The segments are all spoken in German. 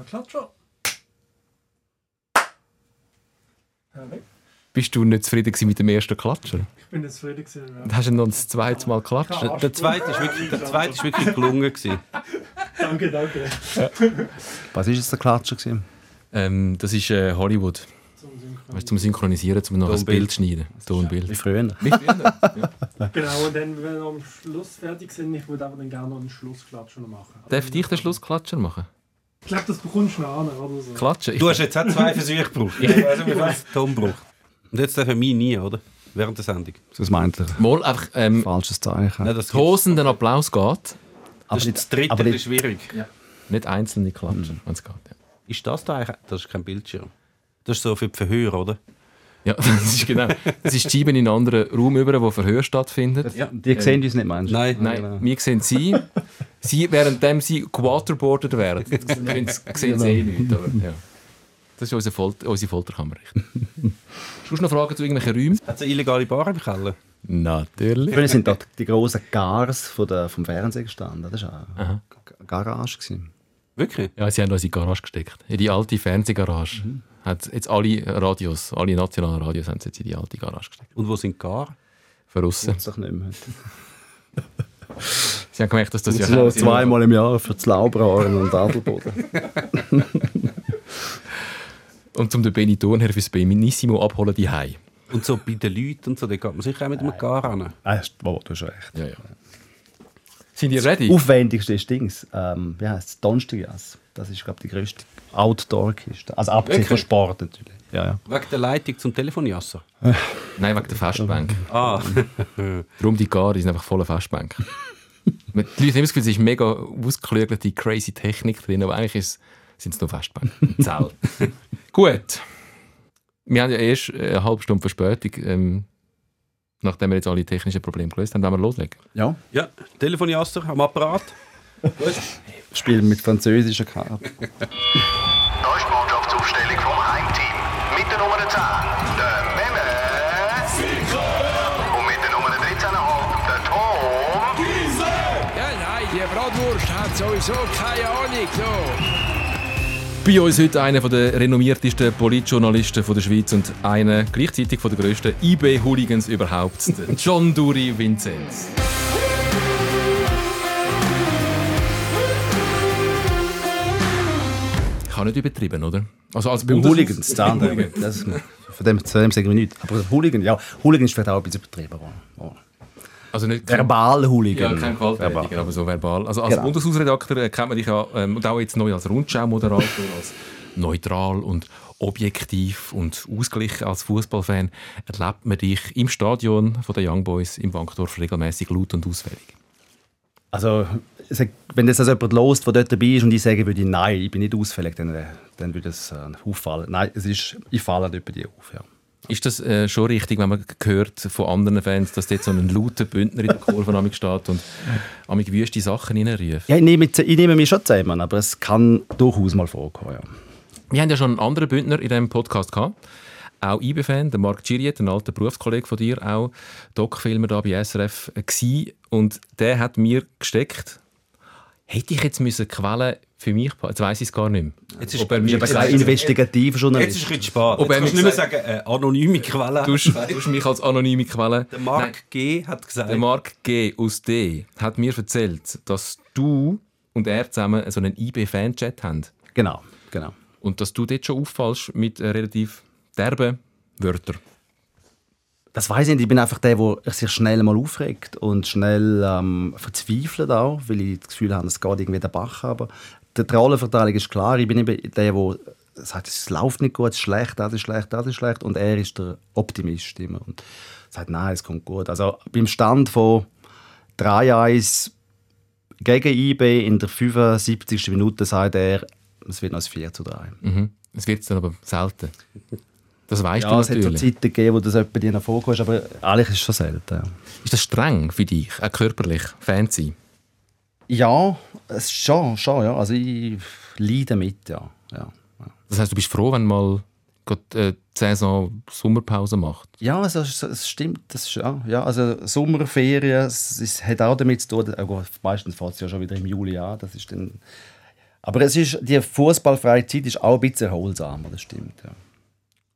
Äh, Klatscher. Perfekt. Bist du nicht zufrieden mit dem ersten Klatscher? Ich bin jetzt zufrieden gewesen. Ja. Hast du noch das zweite Mal geklatscht? Der zweite ist wirklich, der zweite ist wirklich gelungen. Gewesen. Danke, danke. Was war jetzt der Klatscher? Gewesen? Ähm, das ist äh, Hollywood. Zum Synchron. Weißt, zum Synchronisieren, zum noch ein Tonbild. Bild schneiden. Wie Tonbild. früher. Wie früher. ja. Genau, und dann, wenn wir am Schluss fertig sind, ich würde aber dann gerne noch einen Schlussklatscher noch machen. Darf ich den Schlussklatscher machen? Ich glaube, das bekommst du noch an, oder so. Klatschen? Du hast jetzt auch zwei Versuche gebraucht. Ich weiß nicht, wie viel Tom braucht. Und jetzt dürfen wir nie, oder? Während der Sendung. Das meint er. Mal einfach ähm, Falsches Zeichen. Nein, das die Hosen, den Applaus geht. das ist das dritte, aber ist schwierig. Nicht einzelne klatschen, wenn es geht. Ja. Ist das da eigentlich? Das ist kein Bildschirm. Das ist so für die Verhörer, oder? Ja, das ist genau. Das ist die Scheibe in einen anderen Raum über, wo Verhör stattfindet. Ja. Die sehen uns nicht, meinst du? Nein. Nein, genau. wir sehen sie. sie währenddem sie gewaterboardet werden, sehen sie- sehen sie eh. Aber, ja. Das ist unsere, Folter, unsere Folterkammer. Hast du noch Fragen zu irgendwelchen Räumen? Hat es eine illegale Bar im Keller? Natürlich. Früher sind dort die grossen Gars von der, vom Fernsehen gestanden. Das war eine Garage. Gewesen. Wirklich? Ja, sie haben uns in die Garage gesteckt. In die alte Fernsehgarage. Hat jetzt alle Radios, alle nationalen Radios haben sie jetzt in die alte Garage gesteckt. Und wo sind die Gar? Verrissen. Das doch nicht mehr. Sie haben gemerkt, dass das Das ja ist noch zweimal im Jahr für das Laubrahren und Adelboden. Und zum den Benny Thurnherr fürs Benissimo abholen die Hei. Und so bei den Leuten und so, da geht man sicher auch mit einem Gar an. Ah, hast- oh, du hast recht. Ja, ja. Sind ihr ready? Aufwendigste ist Dings. Ähm, wie heißt es? Donnerstagjas. Das ist, glaube ich, die grösste Outdoor-Kiste. Also abgesehen von? Sport natürlich. Ja, ja. Wegen der Leitung zum Telefonjasser. Nein, wegen der Festbank. Ah, Darum die Gare sind einfach voller Festbank. die Leute haben immer das Gefühl, es ist mega ausgeklügelte, crazy Technik drin, aber eigentlich ist- sind es nur Festbank. Zell. Gut. Wir haben ja erst eine halbe Stunde Verspätung, ähm, nachdem wir jetzt alle technischen Probleme gelöst haben, wollen wir loslegen. ja. ja, Telefonjasser am Apparat. Spielen mit französischen Karten. Da ist die Mannschaftsaufstellung vom Heimteam. Mit der Nummer 10, der Memme. Und mit der Nummer 13,5, der Tom. Ja, nein, die Bratwurst hat sowieso keine Ahnung. So. Bei uns heute einer der renommiertesten Politjournalisten von der Schweiz und einer gleichzeitig von der grössten IB-Hooligans überhaupt, John Duri Vinzenz. Habe nicht übertrieben, oder? Also als Beim Bundes- Hooligans, das von dem, dem sagen wir nichts. Aber Hooligan, ja, Hooligan ist vielleicht auch ein bisschen übertrieben. Oh. Also nicht Verbal Hooligan. Ja, kein Gewalttätiger, aber so verbal. Also als Genau. Bundeshausredakteur äh, kennt man dich ja, ähm, und auch jetzt neu als Rundschau-Moderator, als neutral und objektiv und ausgeglichen als Fußballfan, erlebt man dich im Stadion von den Young Boys im Wankdorf regelmäßig laut und ausfällig. Also, wenn das also jemand lost, der dort dabei ist und ich sage würde, nein, ich bin nicht ausfällig, dann, äh, dann würde es äh, auffallen. Nein, es ist, ich falle nicht bei dir auf. Ja. Ist das äh, schon richtig, wenn man hört von anderen Fans, dass dort so ein lauter Bündner in der Kurve steht und amig wüste Sachen reinruft? Ja, ich, nehme, ich nehme mich schon zusammen, aber es kann durchaus mal vorkommen. Ja. Wir haben ja schon einen anderen Bündner in diesem Podcast gehabt. Auch IB-Fan, der Marc Giriet, ein alter Berufskollege von dir, auch Doc-Filmer da bei SRF gsi Und der hat mir gesteckt, hätte ich jetzt müssen Quellen für mich, pa- jetzt weiss ich es gar nicht mehr. Jetzt ist Ob er mir Aber gesagt kein investigativer Jetzt Journalist. ist es ein bisschen spät. Ob Jetzt er kannst du mir nicht mehr sagen, äh, anonyme Quelle. Du hast, mich als anonyme Quelle. Der Mark Nein, G. hat gesagt, der Mark G. aus D. hat mir erzählt, dass du und er zusammen so einen IB-Fan-Chat haben. Genau, genau. Und dass du dort schon auffallst mit relativ derben Wörtern. Das weiß ich nicht. Ich bin einfach der, der sich schnell mal aufregt und schnell ähm, verzweifelt auch, weil ich das Gefühl habe, es geht irgendwie den Bach aber Die Rollenverteilung ist klar. Ich bin eben der, der sagt, es läuft nicht gut, es ist schlecht, das ist schlecht, das ist schlecht. Und er ist der Optimist immer und sagt, nein, es kommt gut. Also beim Stand von 3-1 gegen IB in der 75. Minute sagt er, es wird noch ein 4 zu 3. Mhm. Es wird dann aber selten. Das weißt Ja, du es hat so natürlich. Zeiten gegeben, wo das etwa dir vorkommt, aber eigentlich ist es schon selten. Ist das streng für dich, auch körperlich, Fan zu sein? Ja, es schon, schon, ja. Also ich leide mit, ja. ja. Das heißt, du bist froh, wenn mal äh, die Saison Sommerpause macht? Ja, also, es, stimmt. Das ist, ja, ja, also Sommerferien, es, es hat auch damit zu tun, Gott, meistens fängt es ja schon wieder im Juli an. Das ist dann Aber es ist, die fußballfreie Zeit ist auch ein bisschen erholsamer, das stimmt. Ja.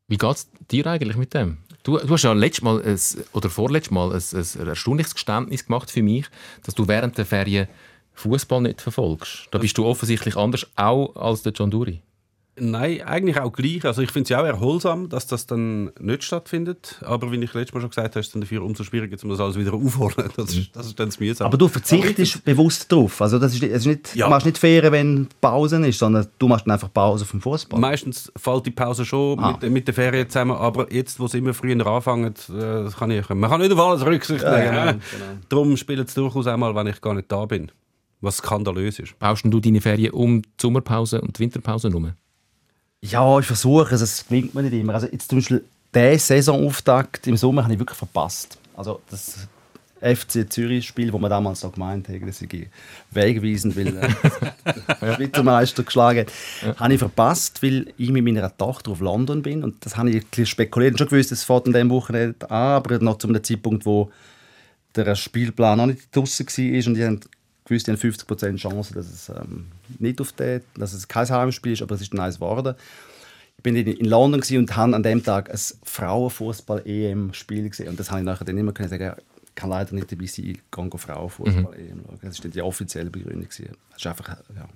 Wie geht es dir eigentlich mit dem? Du, du hast ja letztes Mal ein, oder vorletztes Mal ein, ein erstaunliches Geständnis gemacht für mich, dass du während der Ferien Fußball nicht verfolgst. Da bist du offensichtlich anders auch als der John Duri. Nein, eigentlich auch gleich. Also ich finde es ja auch erholsam, dass das dann nicht stattfindet. Aber wie ich letztes Mal schon gesagt habe, ist es dann dafür umso schwieriger, um das alles wieder aufholen. Das ist, das ist dann das mühsam. Aber du verzichtest bewusst drauf. Also das ist, es ist nicht, Ja. Du machst nicht Ferien, wenn Pause ist, sondern du machst dann einfach Pause vom Fußball. Meistens fällt die Pause schon Ah. mit, mit der Ferien zusammen, aber jetzt, wo es immer früher anfangen, äh, das kann ich, man kann nicht auf alles Rücksicht nehmen. Ja, ne? Darum spielt es durchaus einmal, wenn ich gar nicht da bin. Was skandalös ist. Baust du deine Ferien um die Sommerpause und die Winterpause herum? Ja, ich versuche es, es gelingt mir nicht immer. Also jetzt zum Beispiel den Saisonauftakt im Sommer habe ich wirklich verpasst. Also das FC Zürich-Spiel, wo wir damals so gemeint haben, das sei wegweisend, weil äh, der Schweizer Meister geschlagen hat, habe ich verpasst, weil ich mit meiner Tochter auf London bin und das habe ich ein bisschen spekuliert. Ich habe schon gewusst, es fährt an diesem Wochenende an, aber noch zu einem Zeitpunkt, wo der Spielplan noch nicht draußen war und ich gewusst, ich habe 50% Chance, dass es ähm, nicht auf den, dass es kein Heimspiel ist, aber es ist ein nice geworden. Ich bin in, London und habe an dem Tag ein Frauenfußball-EM-Spiel gesehen und das habe ich nachher dann immer können sagen, kann leider nicht dabei sein, ich gehe Frauenfußball-EM schauen. Das war dann die offizielle Begründung. Das ist einfach, ja.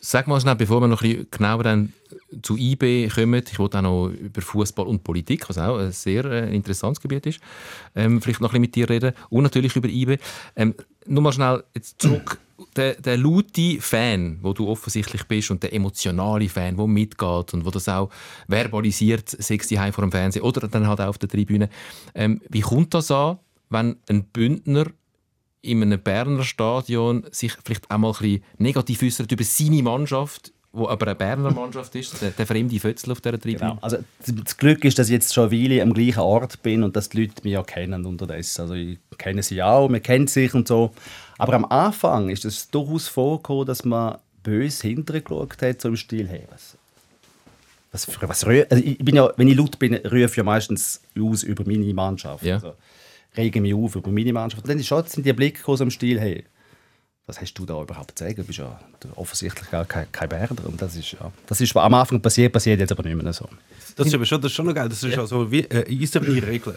Sag mal schnell, bevor wir noch ein bisschen genauer dann zu IB kommen, ich wollte auch noch über Fußball und Politik, was auch ein sehr äh, interessantes Gebiet ist, ähm, vielleicht noch ein bisschen mit dir reden und natürlich über IB. Ähm, nur mal schnell jetzt zurück. Der, der laute Fan, wo du offensichtlich bist und der emotionale Fan, der mitgeht und wo das auch verbalisiert, daheim vor dem Fernsehen oder dann halt auch auf der Tribüne. Ähm, wie kommt das an, wenn ein Bündner in einem Berner Stadion sich vielleicht auch mal ein negativ äußert über seine Mannschaft, wo aber eine Berner Mannschaft ist, der, der fremde Fötzel auf dieser Tribüne. Genau. Also, das Glück ist, dass ich jetzt schon eine Weile am gleichen Ort bin und dass die Leute mich ja kennen unterdessen. Also ich kenne sie auch, man kennt sich und so. Aber am Anfang ist es durchaus vorgekommen, dass man böse hintergeschaut hat, so im Stil, hey, was, was, was also ich bin ja, wenn ich laut bin, rufe ich ja meistens aus über meine Mannschaft. Ja. Also, rege mich auf über meine Mannschaft. Und dann ist schon, sind die Blicke gekommen, so im Stil, hey, was hast du da überhaupt zu sagen? Du bist ja offensichtlich gar kein, kein Berner. Und das ist, ja, das ist, was am Anfang passiert, passiert jetzt aber nicht mehr so. Das ist aber schon, das ist schon noch geil. Das ist ja. so wie äh, eiserne Regel.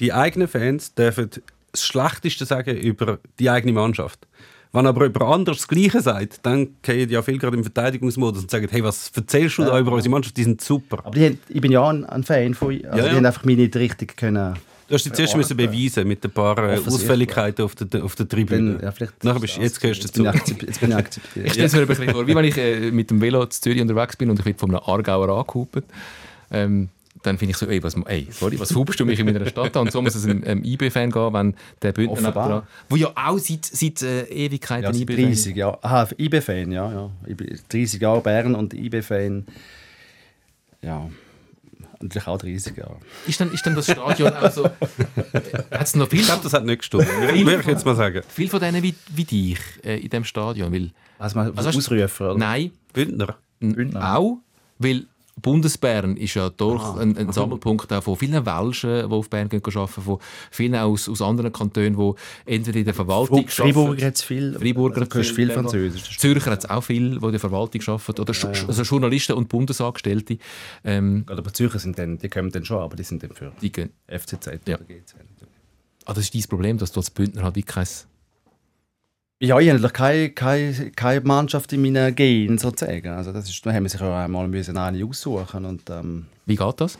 Die eigenen Fans dürfen das Schlechteste sagen über die eigene Mannschaft. Wenn aber jemand anderes das Gleiche sagt, dann gehen ja viele gerade im Verteidigungsmodus und sagen, hey, was erzählst du da über unsere Mannschaft? Die sind super. Aber die, haben- ich bin ja auch ein, ein Fan von also Ja, Die ja. haben einfach mich nicht richtig können. Du hast dich zuerst müssen beweisen mit ein paar äh. Ausfälligkeiten auf der, auf der Tribüne. Bin, ja, vielleicht Nachher bist, jetzt gehörst du dazu. jetzt bin ich akzeptiert. Ich stelle es mir ein bisschen vor, wie wenn ich äh, mit dem Velo zu Zürich unterwegs bin und ich werde von einem Aargauer angehupt. Ähm, dann finde ich so, ey, was, ey, sorry, was hubst du mich in meiner Stadt an? Und so muss es einem, einem IB-Fan gehen, wenn der Bündner nebendran- wo ja auch seit, seit äh, Ewigkeiten Ja, IB-Fan 30 Jahre. Aha, IB-Fan, ja, ja. Ich bin 30 Jahre Bern und IB-Fan. Ja, natürlich auch 30 Jahre. ist. Dann, ist dann das Stadion auch so... Hat es noch viel, Ich glaube, das hat nicht gestimmt. Würde ich jetzt mal sagen. viel von denen wie, wie dich äh, in diesem Stadion? Weil, Also, mal Also hast du- Ausrufer, oder? nein, Bündner. N- Auch, weil Bundesbern ist ja durch Ah. ein, ein Sammelpunkt auch von vielen Welschen, die auf Bern gehen, arbeiten, von vielen aus, aus anderen Kantonen, die entweder in der Verwaltung Freiburger arbeiten. hat es viel. Freiburger hat viel viel, Französisch. Zürcher hat es auch viel, die in der Verwaltung arbeiten. Oder Sch- also Journalisten und Bundesangestellte. Ähm, aber Zürcher sind dann, die kommen dann schon, aber die sind dann für die gehen. FCZ Ja. oder GZ. Ah, das ist dein Problem, dass du als Bündner halt wie kein... Ja, ich habe keine, keine, keine Mannschaft in meinen Genen sozusagen. Also das ist, da haben wir sich auch einmal müssen eine aussuchen und ähm, Wie geht das?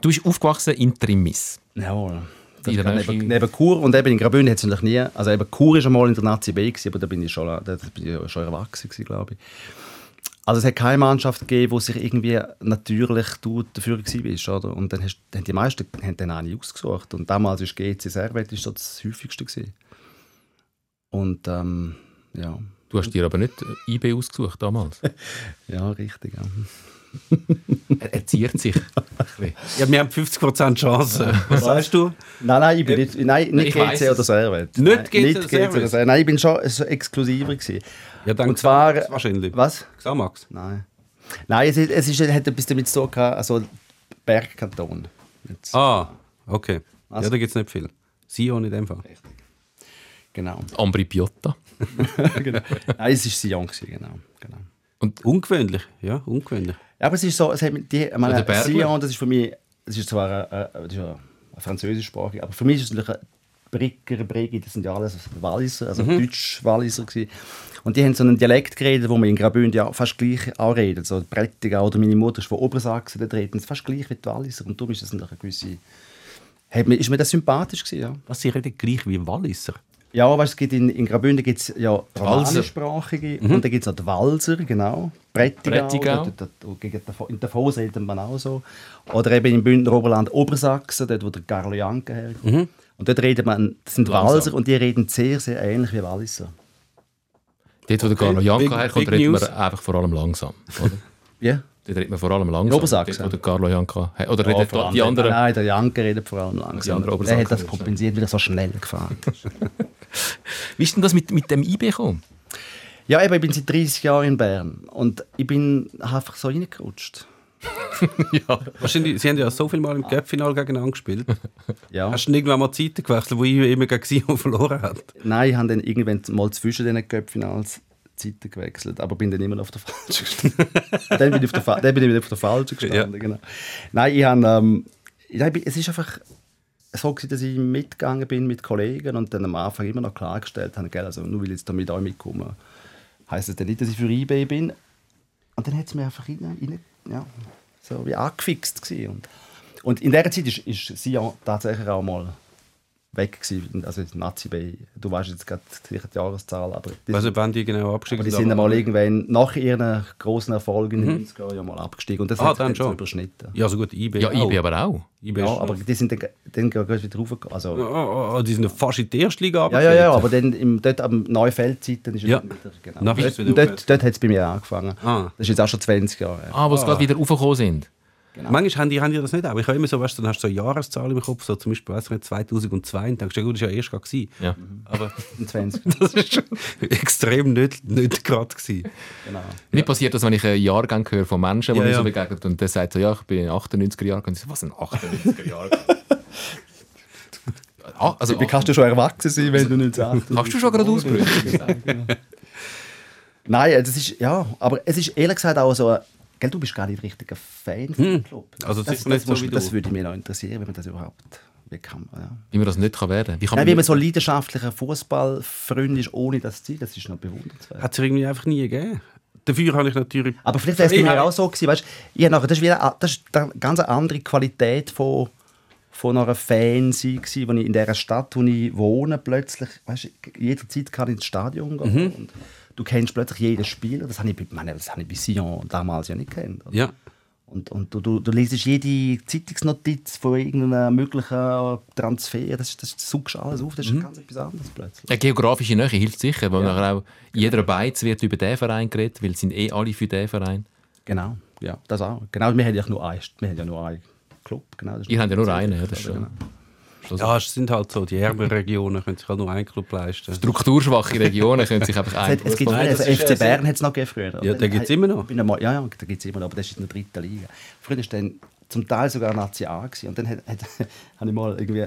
Du bist aufgewachsen in Trimis. jawohl. Neben, neben Chur und eben in Graubünden hat es natürlich nie. Also eben Chur ist einmal in der Nazi B gewesen, aber da bin ich schon, da bin ich schon erwachsen gewesen, glaube ich. Also es hat keine Mannschaft gegeben, die sich irgendwie natürlich du dafür bist, oder? Und dann hast, haben die meisten haben dann eine ausgesucht und damals ist GC Servet ist das häufigste gewesen. Und ähm, ja, Du hast dir aber nicht äh, IB ausgesucht damals. ja, richtig. Ja. er, er ziert sich. Ja, wir haben 50% Chance. Was sagst du? Nein, nein, ich bin nicht, nein, nicht GC oder. Servet. Nicht GC oder GC Servet? oder Servet. Nein, ich bin schon so exklusiver gewesen. Ja, dann Und zwar- wahrscheinlich. Was? Xamax. Nein. Nein, es, ist- es ist, hat etwas damit zu tun, gehabt, also Bergkanton. Jetzt. Ah, okay. Ja, Also- da gibt es nicht viel. Sion in dem Fall. Genau. Ambri Piotta. genau. Nein, es war Sion, genau. genau. Ungewöhnlich, ja, ungewöhnlich. Ja, aber es ist so, es hat mit die, ich meine. Sion, das ist für mich, es ist zwar eine, eine, das ist eine französischsprachig, aber für mich ist es natürlich ein Bricker, Bregi, das sind ja alles Walliser, also Deutsch-Walliser gewesen. Und die haben so einen Dialekt geredet, wo man in Graubünden ja fast gleich auch redet. So Prättigau oder meine Mutter ist von Obersachsen, da reden fast gleich wie die Walliser. Und darum ist das natürlich eine gewisse... Hat mir, ist mir das sympathisch gewesen, ja. Was, sie reden gleich wie Walliser? Ja, weißt, es gibt in, in Graubünden gibt es ja romanischsprachige und dann gibt es auch die Walser, genau. Prättigau. In Davos redet man auch so. Oder eben im Bündner Oberland Obersachsen, dort wo der Carlo Janke herkommt. Und dort redet man, das sind Langsam. Walser und die reden sehr, sehr ähnlich wie Walliser. Dort, wo der Carlo Janka Big- herkommt, redet man einfach vor allem langsam. Ja? Dort redet man vor allem langsam. Obersachsen? Dort, wo der Carlo Janka Oder Ja, redet die anderen... Nein, der Janke redet vor allem langsam. Er hat das kompensiert, weil er so schnell gefahren ist. Wie ist denn das mit, mit dem IB gekommen? ja, eben, ich bin seit 30 Jahren in Bern und ich bin einfach so reingerutscht. Wahrscheinlich, sie haben ja so viel Mal im Cup-Final gegeneinander gespielt. Ja. Hast du denn irgendwann mal Zeiten gewechselt, wo ich immer gegen Sion verloren hat? Nein, ich habe dann irgendwann mal zwischen den Cup-Finals Zeiten gewechselt, aber bin dann immer auf der falschen gestanden. dann, bin ich auf der, Fa- dann bin ich wieder auf der falschen gestanden, genau. Nein, ich habe, ähm, es ist einfach so gewesen, dass ich mitgegangen bin mit Kollegen und dann am Anfang immer noch klargestellt habe, gell, also nur weil ich jetzt da mit euch mitkomme, heisst das dann nicht, dass ich für IB bin. Und dann hat es mir einfach rein, rein, ja, so wie angefixt gewesen. Und, und in dieser Zeit ist, ist Sion tatsächlich auch mal weg gewesen, also Nazi Bay. Du weißt jetzt gerade sicher die Jahreszahl, aber die, Also, wann die genau abgestiegen aber die sind. einmal irgendwann nach ihren großen Erfolgen in den 90er Jahren ja mal abgestiegen und das Ah, hat dann sich schon. überschnitten. Ja, so gut, IB. Ja. IB aber auch. IB Ja, ist- aber die sind dann, dann gerade wieder raufgekommen. Also, Oh, oh, oh, die sind fast in die erste Liga ja, ja, ja, aber dann im, dort am Neufeldzeiten ist es Ja. dann wieder, genau. Nachher dort ist dort, dort hat es bei mir angefangen. Ah. Das ist jetzt auch schon 20 Jahre. Ah, wo sie gerade wieder raufgekommen sind. Manchmal haben die, haben die das nicht auch. Ich habe immer so, weißt, du, dann hast du so eine Jahreszahl im Kopf, so zum Beispiel ich nicht, 2002 und denkst, ja gut, das war ja erst gerade. gewesen. Ja. Aber 20, das ist schon extrem nicht, nicht gerade. gewesen. genau. Mir passiert das, wenn ich einen Jahrgang höre von Menschen, die Ja, mir ja. so begegnet und der sagt so, ja, ich bin 98er Jahrgang. Und ich so, was ein 98er Jahrgang? ah, also, Wie kannst du schon erwachsen sein, wenn du nicht sagst? kannst du schon gerade ausbrüchen? Nein, äh, das ist, ja, aber es ist ehrlich gesagt auch so, gell, du bist gar nicht richtig ein Fan von dem Club. Also das, sicher nicht so das würde mich noch interessieren, wenn man das überhaupt, wie kann man, ja. Wie man das nicht kann werden kann. Wie kann Nein, man wie man so leidenschaftlicher Fußballfreund ist, ohne das zu sein, das ist noch bewundernswert. Hat es irgendwie einfach nie gegeben. Dafür habe ich natürlich. Aber vielleicht wäre es mir auch so gewesen, weißt, ich nachher, das ist wieder, das ist eine ganz andere Qualität von, von einer Fan sein gewesen, wo ich in der Stadt, wo ich wohne, plötzlich, weißt, jederzeit kann ich ins Stadion gehen Mhm. und du kennst plötzlich jeden Spieler, das habe ich, bei- meine, das habe ich bei Sion damals ja nicht kennt. oder? Ja. Und, und du, du, du liest jede Zeitungsnotiz von irgendeinem möglichen Transfer, das, das suchst alles auf, das ist ganz etwas anderes plötzlich. Eine geografische Nähe hilft sicher, weil nachher auch in jeder Beiz wird über den Verein geredet, weil es sind eh alle für den Verein. Genau, ja, das auch. Genau, wir haben ja nur einen, wir haben ja nur einen Club. Genau, Ihr habt ja nur einen, ja, das ist schon. Genau. Ja, es sind halt so, die ärmeren Regionen können sich halt nur einen Club leisten. Strukturschwache Regionen können sich einfach Es, ein. hat, es gibt Nein, also das FC Bern hat es noch gegeben früher. Ja, den gibt's immer noch. Einmal, ja, ja, den gibt es immer noch, aber das ist in der dritten Liga. Früher war dann zum Teil sogar Nazi A. Gewesen. Und dann habe ich mal irgendwie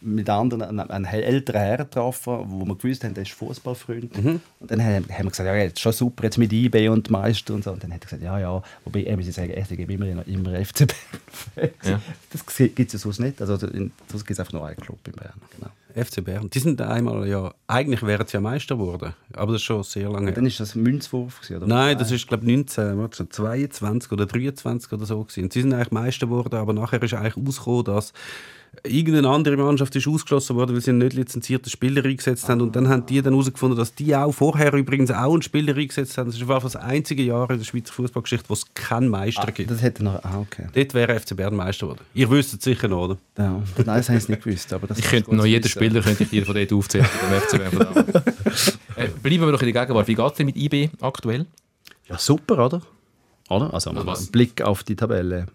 mit anderen einen, einen älteren Herrn getroffen, wo wir gewusst haben, der ist Fußballfreund. Mhm. Und dann haben, haben wir gesagt, ja, jetzt schon super jetzt mit IB und Meister und so. Und dann hat er gesagt, ja, ja, wobei er muss ich sagen, er gibt immer, immer FC Bern. Ja. Das gibt es ja sonst nicht. Also sonst gibt es einfach nur einen Club in Bern. Genau. FC Bern. Die sind einmal ja, eigentlich wären sie ja Meister geworden. Aber das ist schon sehr lange. Und dann ist das Münzwurf. Gewesen, oder? Nein, das ist glaube ich 19, warte schon, 22 oder 23 oder so gewesen. Und sie sind eigentlich Meister geworden, aber nachher ist eigentlich ausgekommen, dass irgendeine andere Mannschaft ist ausgeschlossen worden, weil sie einen nicht lizenzierten Spieler eingesetzt haben. Und dann haben die dann herausgefunden, dass die auch vorher übrigens auch einen Spieler eingesetzt haben. Das ist einfach das einzige Jahr in der Schweizer Fußballgeschichte, wo es keinen Meister gibt. Das hätte noch. Ah, okay. Dort wäre FC Bern Meister geworden. Ihr wisst es sicher noch, oder? Ja. Nein, das habe ich nicht gewusst. Aber das Ich könnte noch jeden. Spieler könnte ich dir von dort aufzählen. FC Bern von damals. äh, bleiben wir doch in der Gegenwart. Wie geht es denn mit IB aktuell? Ja, super, oder? Oder? Also, mal was? ein Blick auf die Tabelle.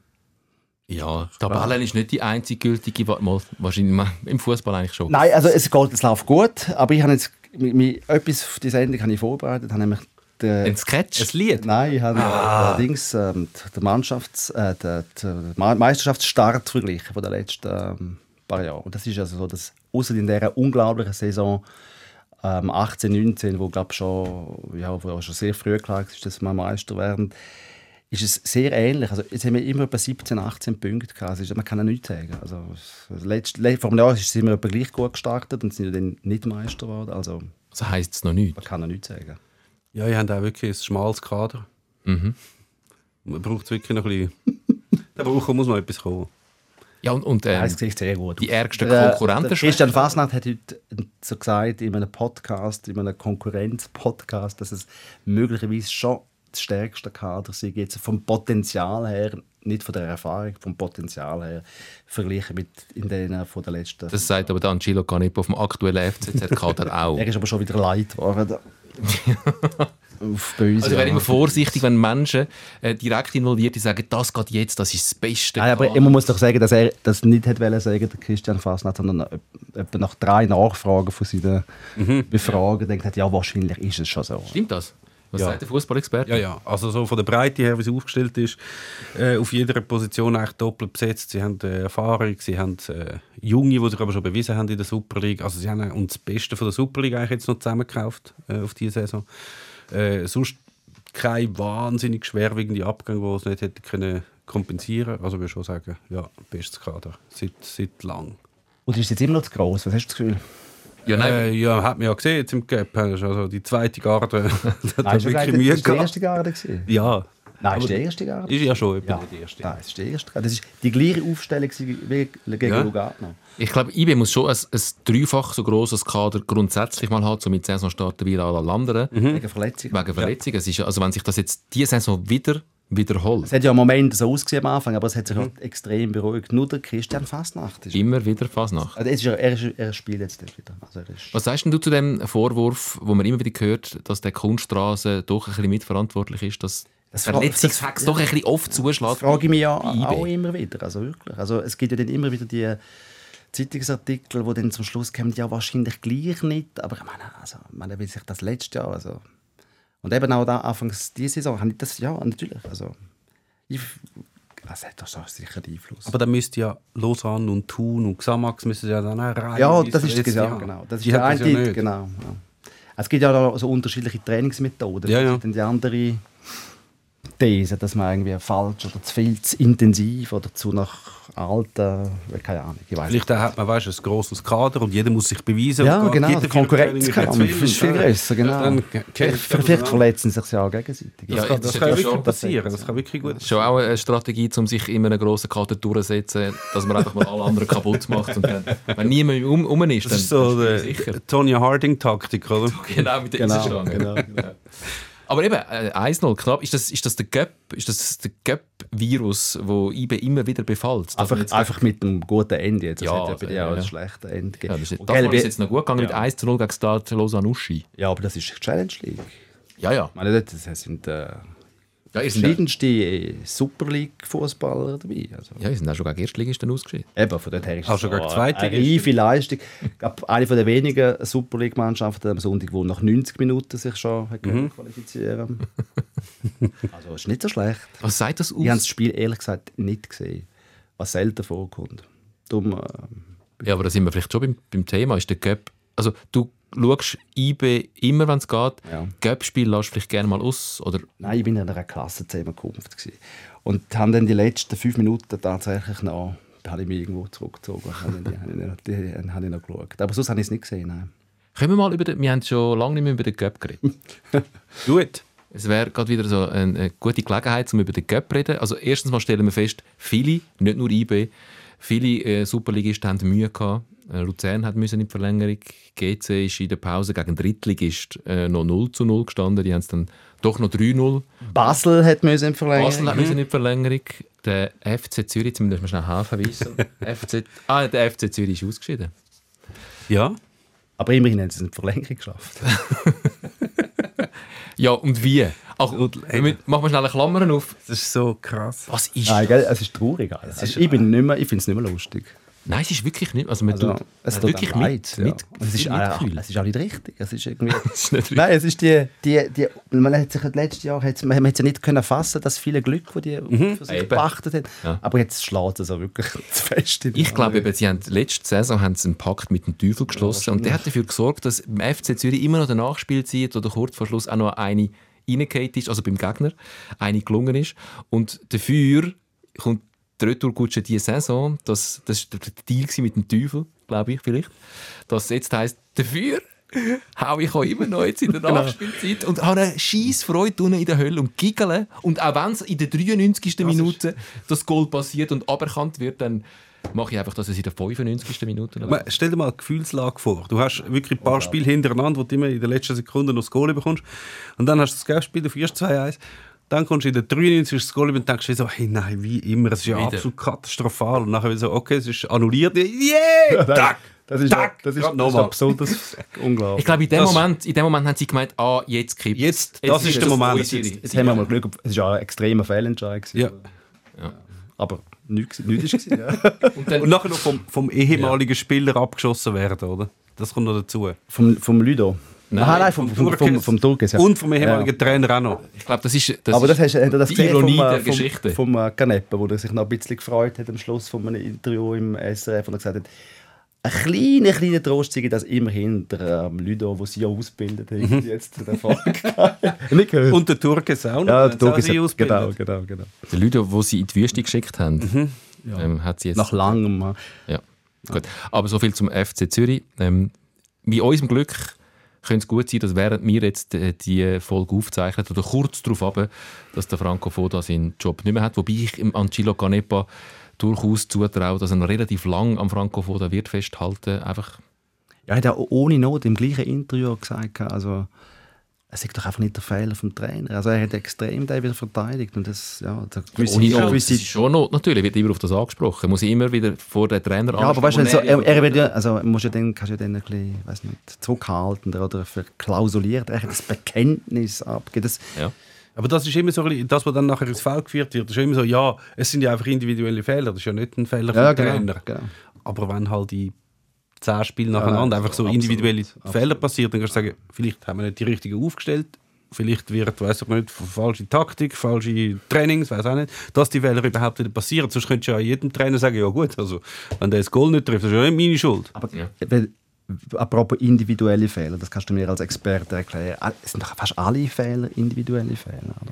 Ja, die Tabelle ist nicht die einzige gültige, mal, wahrscheinlich im Fußball eigentlich schon. Nein, also es geht, es läuft gut, aber ich habe jetzt mi- mi- etwas für die Sendung habe ich vorbereitet, habe nämlich den, Ein Sketch? Ein Lied? Nein, ich habe allerdings ähm, den Mannschafts-, äh, den, den Ma- Meisterschaftsstart verglichen von den letzten ähm, paar Jahren. Und das ist also so, dass außer in dieser unglaublichen Saison ähm, 18, 19, wo glaube schon, ja, wo schon sehr früh klar ist, dass wir Meister werden, ist es sehr ähnlich. Also jetzt haben wir immer etwa 17, 18 Punkte gehabt. Also, man kann ja nichts sagen. Also, das vor einem Jahr sind wir etwa gleich gut gestartet und sind dann nicht Meister geworden. Also Das heisst es noch nicht. man kann ja nichts sagen. Ja, ihr habt auch wirklich ein schmales Kader. Mhm. Man braucht wirklich noch ein bisschen... da braucht, muss noch etwas kommen. Ja, und, und ähm, es sieht sehr gut die ärgsten Konkurrenten der Christian Fasnacht hat heute so gesagt in einem Podcast, in einem Konkurrenz-Podcast, dass es möglicherweise schon das stärkste Kader sei, jetzt vom Potenzial her, nicht von der Erfahrung, vom Potenzial her, verglichen mit in denen von der letzten. Das sagt aber dann Gilo Canepo vom aktuellen FCZ-Kader auch. er ist aber schon wieder leid geworden. Auf böse Also ich wäre immer vorsichtig, wenn Menschen äh, direkt involviert sind, sagen, das geht jetzt, das ist das Beste. Nein, aber Kader. man muss doch sagen, dass er das nicht hat wollen sagen, der Christian Fasnacht, sondern äh, etwa nach drei Nachfragen von seinen Mhm. Befragungen denkt hat, ja, wahrscheinlich ist es schon so. Stimmt das? Was Ja. sagt der Fußballexperte? Ja, ja. Also so von der Breite her, wie es aufgestellt ist, äh, auf jeder Position eigentlich doppelt besetzt. Sie haben äh, Erfahrung, sie haben äh, Junge, die sich aber schon bewiesen haben in der Super League. Also sie haben uns das Beste von der Super League eigentlich jetzt noch zusammengekauft äh, auf diese Saison. Äh, sonst kein wahnsinnig schwerwiegende Abgang, die es nicht hätte können kompensieren. Also ich würde schon sagen, ja, bestes Kader seit, seit lang. Oder ist es jetzt immer noch zu gross? Was hast du das Gefühl? Ja, nein, Äh, ja, hat man ja gesehen jetzt im Gap. Also die zweite Garde hat das wirklich eigentlich- Mühe ist das die gehabt. erste Garde? gewesen? Ja, Nein, ist die erste Garde? ist ja schon Ja, die erste. Nein, es ist die erste Garde. Das ist die gleiche Aufstellung wie gegen Ja. Lugano. ich glaube, IB muss schon ein, ein dreifach so grosses Kader grundsätzlich mal haben, so mit Saison starten wie alle anderen, Wegen Verletzungen. wegen Verletzungen. Ja- also wenn sich das jetzt diese Saison wieder wiederholt, Es hat ja im Moment so ausgesehen am Anfang, aber es hat sich halt extrem beruhigt. Nur der Christian Fastnacht ist. immer wieder Fasnacht. Also, ist er, ist, er spielt jetzt wieder. Also Was sagst denn du zu dem Vorwurf, wo man immer wieder hört, dass der Kunststraße doch ein bisschen mitverantwortlich ist, dass Das das- doch ein bisschen oft zuschlägt? Das frage ich mich ja auch immer wieder. Also wirklich. Also es gibt ja dann immer wieder die Zeitungsartikel, wo dann zum Schluss kommen, ja wahrscheinlich gleich nicht. Aber ich meine, also, ich meine wie sich das letzte Jahr, also und eben auch da anfangs diese Saison, habe ich das ja natürlich. Also ich, das hat doch sicher einen Einfluss. Aber dann müsste ja Lausanne und Thun und Xamax müssen ja dann auch rein. ja, das ist das ja, genau. Das ist der eine, genau. Ja. Es gibt ja auch so unterschiedliche Trainingsmethoden. Ja, ja. die andere These, dass man irgendwie falsch oder zu viel zu intensiv oder zu nach alten, keine Ahnung, ich weiß Vielleicht hat man weißt, ein grosses Kader und jeder muss sich beweisen. Ja, und genau, der Konkurrenzkampf ist viel grösser, genau. Dann Vielleicht, verletzen sich ja auch gegenseitig. Ja, Das kann, das das ist kann ja wirklich schon passieren. Das kann wirklich gut Schon auch eine Strategie, um sich immer einen grossen Kader durchzusetzen, dass man einfach mal alle anderen kaputt macht. Und dann, wenn niemand um, um ist, Das dann, ist so dann die. Tonya Harding-Taktik, oder? Genau, mit der Genau, Eisenstange. genau, Aber eben, äh, 1-0, knapp. Ist das, ist das der Göpp, ist das der Göpp-Virus, wo IB immer wieder befällt? Einfach, einfach mit einem guten Ende. Jetzt. Es Ja, hat ja also, bei dir auch ja. ein schlechtes Ende gegeben. ja, das ist, Und das Gelbe- ist jetzt noch gut gegangen mit 1 0 gegen Stade Lausanne-Uschi. ja, aber das ist Challenge League. Ja, ja. Ich meine, das sind äh, Ja, verschiedenste Super League-Fußballer dabei. Also, ja, ihr seid auch schon gegen Erstligisten ausgeschieden. Eben, von dort her ist Auch es schon so gegen Zweitligisten. reife Leistung. Ich glaube, eine von der wenigen Super League-Mannschaften am Sonntag, die nach 90 Minuten sich schon Mhm. qualifizieren Also, ist nicht so schlecht. Was sagt das aus? Ich habe das Spiel ehrlich gesagt nicht gesehen, was selten vorkommt. Darum, äh, Ja, aber da sind wir vielleicht schon beim, beim Thema. Ist der Göpp, also du schaust IB immer, wenn es geht. Ja. Göpp-Spiel lässt vielleicht gerne mal aus. Oder nein, ich war in einer Klassenzusammenkunft. gewesen. Und habe dann die letzten fünf Minuten tatsächlich noch, da habe ich mich irgendwo zurückgezogen, ich, noch- die, habe ich noch geschaut. Aber sonst habe ich es nicht gesehen. Nein. können wir mal über den, wir haben schon lange nicht mehr über den Göpp geredet. Gut. Es wäre gerade wieder so eine, eine gute Gelegenheit, um über den Göpp zu reden. Also erstens mal stellen wir fest, viele, nicht nur IB, viele äh, Superligisten haben Mühe gehabt. Äh, Luzern hat müssen in die Verlängerung. GC ist in der Pause gegen den Drittligist äh, noch 0 zu 0 gestanden. Die haben es dann doch noch 3-0. Basel hat müssen verlängern. Basel hat müssen in die Verlängerung. Der FC Zürich, jetzt müssen wir schnell helfen wissen. FC, ah, der FC Zürich ist ausgeschieden. Ja. Aber immerhin haben sie es in die Verlängerung geschafft. Ja, und wie? Ach, machen wir schnell eine Klammer auf. Das ist so krass. Was ist Nein, gell? es ist traurig. Alter. Also, ich bin nicht mehr, ich finde es nicht mehr lustig. Nein, es ist wirklich nicht. Also, man Also, tut es tut wirklich einem mit, leid, ja. mit, es, ist, auch, es ist auch nicht richtig. Es ist irgendwie... Es ist nicht richtig. Nein, es ist die, die, die man hat sich letztes Jahr hat's, man, man hat ja nicht können fassen, das viele Glück, das die für sich Eben. beachtet haben. Ja. Aber jetzt schlägt es auch wirklich zu fest. Ich glaube, eben, sie haben letzte Saison haben sie einen Pakt mit dem Teufel geschlossen und der hat dafür gesorgt, dass im FC Zürich immer noch der Nachspielzeit oder kurz vor Schluss auch noch eine reingehauen ist, also beim Gegner, eine gelungen ist. Und dafür kommt die Retourkutsche diese Saison, das, das war der Deal mit dem Teufel, glaube ich vielleicht, dass es jetzt heisst, dafür hau ich euch immer noch jetzt in der Nachspielzeit und habe eine scheisse Freude unten in der Hölle und giggle. Und auch wenn es in der 93. Minute das Goal passiert und aberkannt wird, dann mache ich einfach, dass es in der 95. Minute Man, stell dir mal eine Gefühlslage vor. Du hast wirklich ein paar Spiele hintereinander, wo du immer in der letzten Sekunde noch das Goal bekommst. Und dann hast du das Gegenspiel, du führst 2-1. Dann kommst du in der 93. das Goal und denkst dir so, hey, nein, wie immer, es ist ja Wieder. absolut katastrophal. Und nachher so, okay, es ist annulliert. Yeah! Tack! Das ist, Tack! das ist, das ist absolut das unglaublich. Ich glaube, in dem, Das- Moment, in dem Moment haben sie gemeint, ah, jetzt kippt Jetzt, das ist der Moment. unsere- Jetzt haben wir mal Glück, es war ja ein extremer Fehlentscheid. gewesen. Ja. Aber nichts nichts ist gewesen, ja. Und dann, Und nachher noch vom, vom ehemaligen Spieler abgeschossen werden, oder? Das kommt noch dazu. vom, vom Ludo. Nein, nein, nein vom, vom, vom, vom Turkis. Ja. Und vom ehemaligen Trainer auch noch. ich glaube, das ist, das Aber das ist hast, er das die gesehen Ironie vom, äh, der vom, Geschichte. vom äh, Canepa, wo er sich noch ein bisschen gefreut hat am Schluss von einem Interview im SRF und er gesagt hat, ein kleiner, kleiner Trost sei, dass immerhin der ähm, Ludo, den sie ja ausgebildet haben, Mhm. jetzt den Erfolg. Nicht gehört? Und der Turkes auch noch. ja, den der Turkis sie hat, ausgebildet. genau, genau, genau. der Leute, die sie in die Wüste geschickt haben, ähm, hat sie jetzt... Nach langem. äh, Ja, gut. Aber so viel zum FC Zürich. Ähm, bei unserem Glück könnte es gut sein, dass während wir jetzt äh, die Folge aufzeichnen oder kurz darauf haben, dass der Franco Foda seinen Job nicht mehr hat. Wobei ich im Angelo Canepa durchaus zutraue, dass er relativ lang am Franco Foda wird festhalten. Einfach Ja, er hat ja ohne Not im gleichen Interview gesagt, also es ist doch einfach nicht der Fehler vom Trainer. Also er hat extrem den wieder verteidigt und das, ja, der gewisse, ohne Not. gewisse Das ist schon Not, natürlich. Wird immer auf das angesprochen. Muss immer wieder vor den Trainer Ja, aber weißt du, so, er, er wird ja, also musst ja dann, kannst ja dann ein bisschen, weiß nicht, zurückhaltender oder verklausuliert, er hat das Bekenntnis abgegeben. Das, Ja. Aber das ist immer so, das, was dann nachher ins Feld geführt wird, ist immer so, ja, es sind ja einfach individuelle Fehler, das ist ja nicht ein Fehler vom ja, Trainer. genau, genau. Aber wenn halt die zehn Spiele nacheinander nein, einfach so absolut, individuelle absolut. Fehler passieren, dann kannst du sagen, vielleicht haben wir nicht die richtigen aufgestellt, vielleicht wird, weiß ich nicht, falsche Taktik, falsche Trainings, weiß auch nicht, dass die Fehler überhaupt wieder passieren. Sonst könntest du ja jedem Trainer sagen, ja gut, also wenn der das Goal nicht trifft, das ist ja nicht meine Schuld. Aber Ja. weil, apropos individuelle Fehler, das kannst du mir als Experte erklären. All- Es sind doch fast alle Fehler individuelle Fehler. Oder?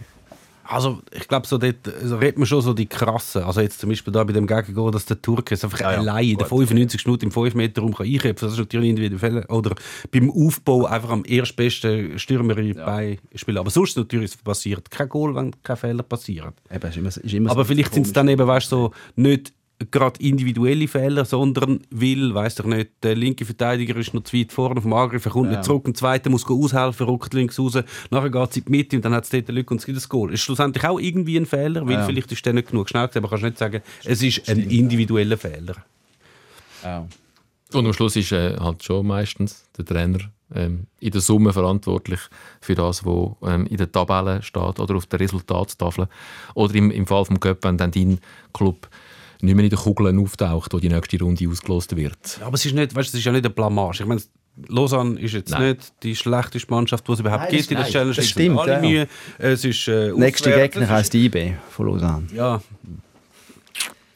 Also, ich glaube, so dort also redet man schon so die krassen. Also, jetzt zum Beispiel da bei dem Gegengol, dass der Turke es einfach ja, allein in der 95 Minuten im 5-Meter-Raum kann einköpfen Das ist natürlich individuelle Fehler. Oder beim Aufbau einfach am erstbesten Stürmer bei spielen. Aber sonst natürlich passiert kein Goal, wenn keine Fehler passieren. Eben, ist immer, ist immer Aber so vielleicht sind es dann eben, weißt du, so nicht gerade individuelle Fehler, sondern weil, weiß doch nicht, der linke Verteidiger ist noch zu weit vorne vom Angriff, er kommt Ja. nicht zurück, ein zweiter muss aushelfen, ruckt links raus, nachher geht es in die Mitte und dann hat es dort eine Lücke und es gibt ein Goal. Ist schlussendlich auch irgendwie ein Fehler, weil Ja. vielleicht ist der nicht genug schnell gewesen, aber kannst nicht sagen, es ist ein individueller Fehler. Ja. Und am Schluss ist äh, halt schon meistens der Trainer ähm, in der Summe verantwortlich für das, was ähm, in der Tabelle steht oder auf der Resultatstafel. Oder im, im Fall vom Cup, wenn dann dein Club nicht mehr in den Kugeln auftaucht, wo die nächste Runde ausgelost wird. Ja, aber es ist, nicht, weißt, es ist ja nicht eine Blamage. Ich meine, Lausanne ist jetzt Nein. nicht die schlechteste Mannschaft, die es überhaupt Nein, gibt in der Challenge. das stimmt, Alle ja. Mühe. Es ist, äh, Nächster. Gegner heisst IB von Lausanne. Ja,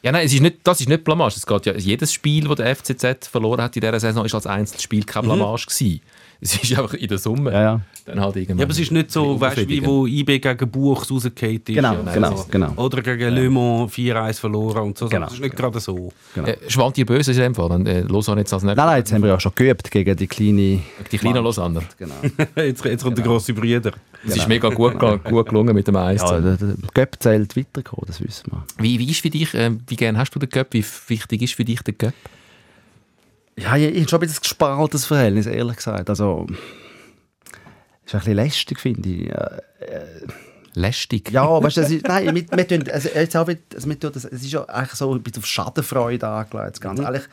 Ja, nein, es ist nicht, das ist nicht Blamage. Es geht ja, jedes Spiel, das der FCZ verloren hat in dieser Saison, ist als Einzelspiel kein Blamage gewesen. Es ist einfach in der Summe. Ja, ja. Dann halt irgendwann Ja, aber es ist nicht so, weißt du, wie wo IB gegen Buchs rausgefallen ist. Genau, Ja, genau, so. genau. Oder gegen Le Mans 4-1 verloren und so. Genau, das ist nicht gerade so. Äh, schwant ihr böse in dem Fall? Wenn äh, Lausanne jetzt als Nein, nächstes nein, jetzt haben wir ja schon geübt gegen die kleine... die kleinen Lausanner. Genau. Jetzt, jetzt kommt der grosse Brüder. Es ist mega gut, gut gelungen mit dem 1. Ja, der, der Göpp zählt weitergekommen, das wissen wir. Wie, wie ist für dich, äh, wie gern hast du den Cup? Wie wichtig ist für dich der Cup? Ja, ich, ich habe schon ein bisschen gespaltenes Verhältnis, ehrlich gesagt. Also, ist ein bisschen lästig, finde ich. Äh, Lästig. Ja, weißt du, es ist, nein, wir, wir tun, also jetzt auch, also wir tun das, es ist ja eigentlich so ein bisschen auf Schadenfreude angelegt. das Ganze. Eigentlich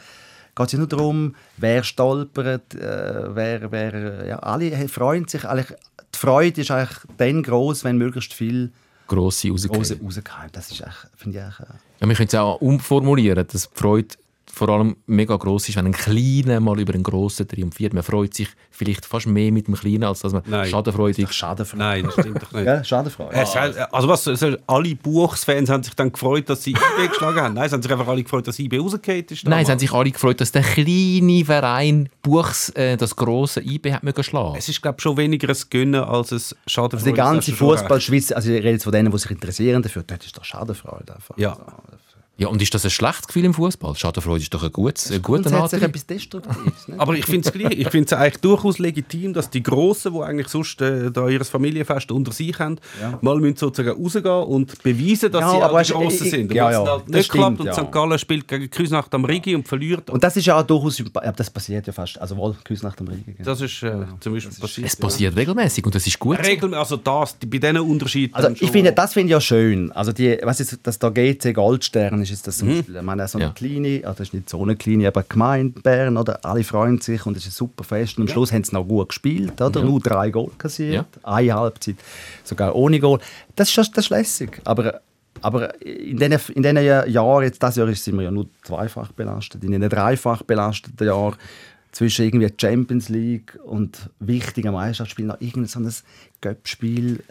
geht es ja nur darum, wer stolpert, äh, wer, wer, ja, alle freuen sich. Eigentlich, die Freude ist eigentlich dann groß, wenn möglichst viel Grosse raus, rausgehen. rauskommt. Das ist eigentlich, finde ich eigentlich, äh, Ja, wir können es auch umformulieren, dass die Freude vor allem mega gross ist, wenn ein Kleiner mal über einen Grossen triumphiert. Man freut sich vielleicht fast mehr mit dem Kleinen, als dass man Nein. schadenfreudig... Schadenfreude. Nein, das stimmt doch nicht. Ja, Schadenfreude. Hat- Also was, also alle Buchsfans haben sich dann gefreut, dass sie IB geschlagen haben. Nein, es haben sich einfach alle gefreut, dass IB rausgefallen ist. Nein, es haben sich alle gefreut, dass der kleine Verein Buchs äh, das grosse IB hat mögen schlagen. Es ist, glaube ich, schon weniger ein Gönnen als ein Schadenfreude. Also die ganze Das. Fußballschweiz, also ich rede jetzt von denen, die sich interessieren dafür, dort ist doch Schadenfreude einfach. Ja. Ja, und ist das ein schlechtes Gefühl im Fußball? Schadenfreude ist doch ein, gutes, ein guter Grundsätzlich Antrieb. etwas Destruktives. Ne? Aber ich finde es gleich. Ich finde es eigentlich durchaus legitim, dass die Grossen, die eigentlich sonst äh, da ihr Familienfest unter sich haben, mal müssen sozusagen rausgehen und beweisen, dass Ja, sie aber auch die Grossen ich- sind. Und ja, ja, halt das nicht klappt stimmt, und ja. St. Gallen spielt gegen Küsnacht am Rigi und verliert, Und das ist ja auch durchaus, ja, das passiert ja fast, also wohl, Küss nach dem Regen. das ist äh, zum Beispiel passiert. Es passiert regelmäßig und das ist gut. so. Regel, also das, die, bei diesen Unterschieden. Also ich finde, das finde ich ja schön. Also die, was ist das da GC Goldstern ist jetzt das zum Beispiel. Ich meine, so eine Ja. kleine, also das ist nicht so eine kleine, aber Gemeinde Bern, oder? Alle freuen sich und es ist ein super Fest. Und am Schluss haben sie noch gut gespielt, oder? Nur drei Goal kassiert, eine Halbzeit sogar ohne Goal. Das ist, schon- das ist lässig. Aber aber in diesen in diesen Jahren, jetzt das Jahr sind wir ja nur zweifach belastet, in diesen dreifach belasteten Jahren zwischen irgendwie Champions League und wichtigen Meisterschaftsspielen noch irgendein so ein Göppspiel,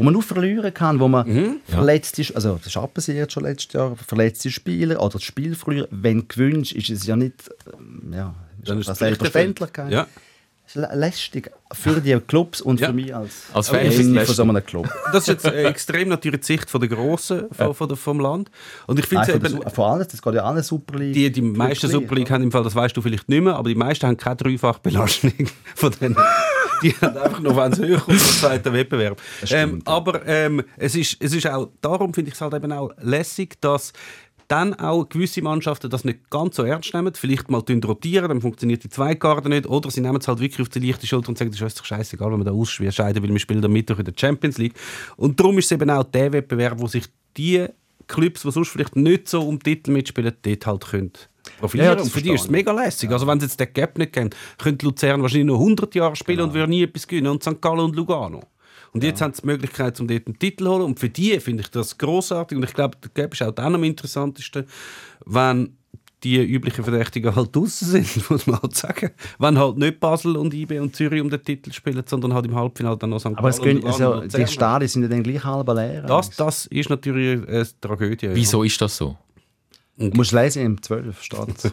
wo man nur verlieren kann, wo man verletzt ist, also das ist auch passiert schon letztes Jahr, verletzte Spieler oder das Spiel verlieren. Wenn du gewinnst, ist es ja nicht, ja, Dann ist Pflichterfeld. Selbstverständlichkeit. Ja. Ist lä- lästig für die Clubs und Ja. für mich als, Als Fan von so einem Club. Das ist jetzt äh, extrem natürlich die Sicht von der Grossen von, von vom Land. Und ich finde von eben... Vor allem, das geht ja alle Super League. Die, die meisten Super League haben im Fall, das weißt du vielleicht nicht mehr, aber die meisten haben keine Dreifachbelastung von denen. Die haben einfach noch, wenn es höher kommt, zweiten Wettbewerb. Ähm, aber ähm, es, ist, es ist auch, darum finde ich es halt eben auch lässig, dass dann auch gewisse Mannschaften das nicht ganz so ernst nehmen, vielleicht mal rotieren, dann funktioniert die Zweikarte nicht, oder sie nehmen es halt wirklich auf die leichte Schulter und sagen, das ist doch scheißegal, wenn wir da ausscheiden, weil wir spielen am Mittwoch in der Champions League. Und darum ist es eben auch der Wettbewerb, wo sich die Clubs, die sonst vielleicht nicht so um Titel mitspielen, dort halt können profilieren. Ja, und für die ist es mega lässig. Also wenn sie jetzt den Gap nicht kennen, könnte Luzern wahrscheinlich noch 100 Jahre spielen Genau. und würden nie etwas gewinnen. Und St. Gallen und Lugano. Und jetzt haben sie die Möglichkeit, um dort einen Titel zu holen. Und für die finde ich das großartig. Und ich glaube, der Gap ist auch dann am interessantesten, wenn die üblichen Verdächtigen halt draußen sind, muss man halt sagen. Wenn halt nicht Basel und IB und Zürich um den Titel spielen, sondern halt im Halbfinale dann noch St. Aber es Gallen gehen, also, die. Stadien sind ja dann gleich halb leer. das, das ist natürlich eine Tragödie. ja. Wieso ist das so? Du musst lesen, im 12 steht es.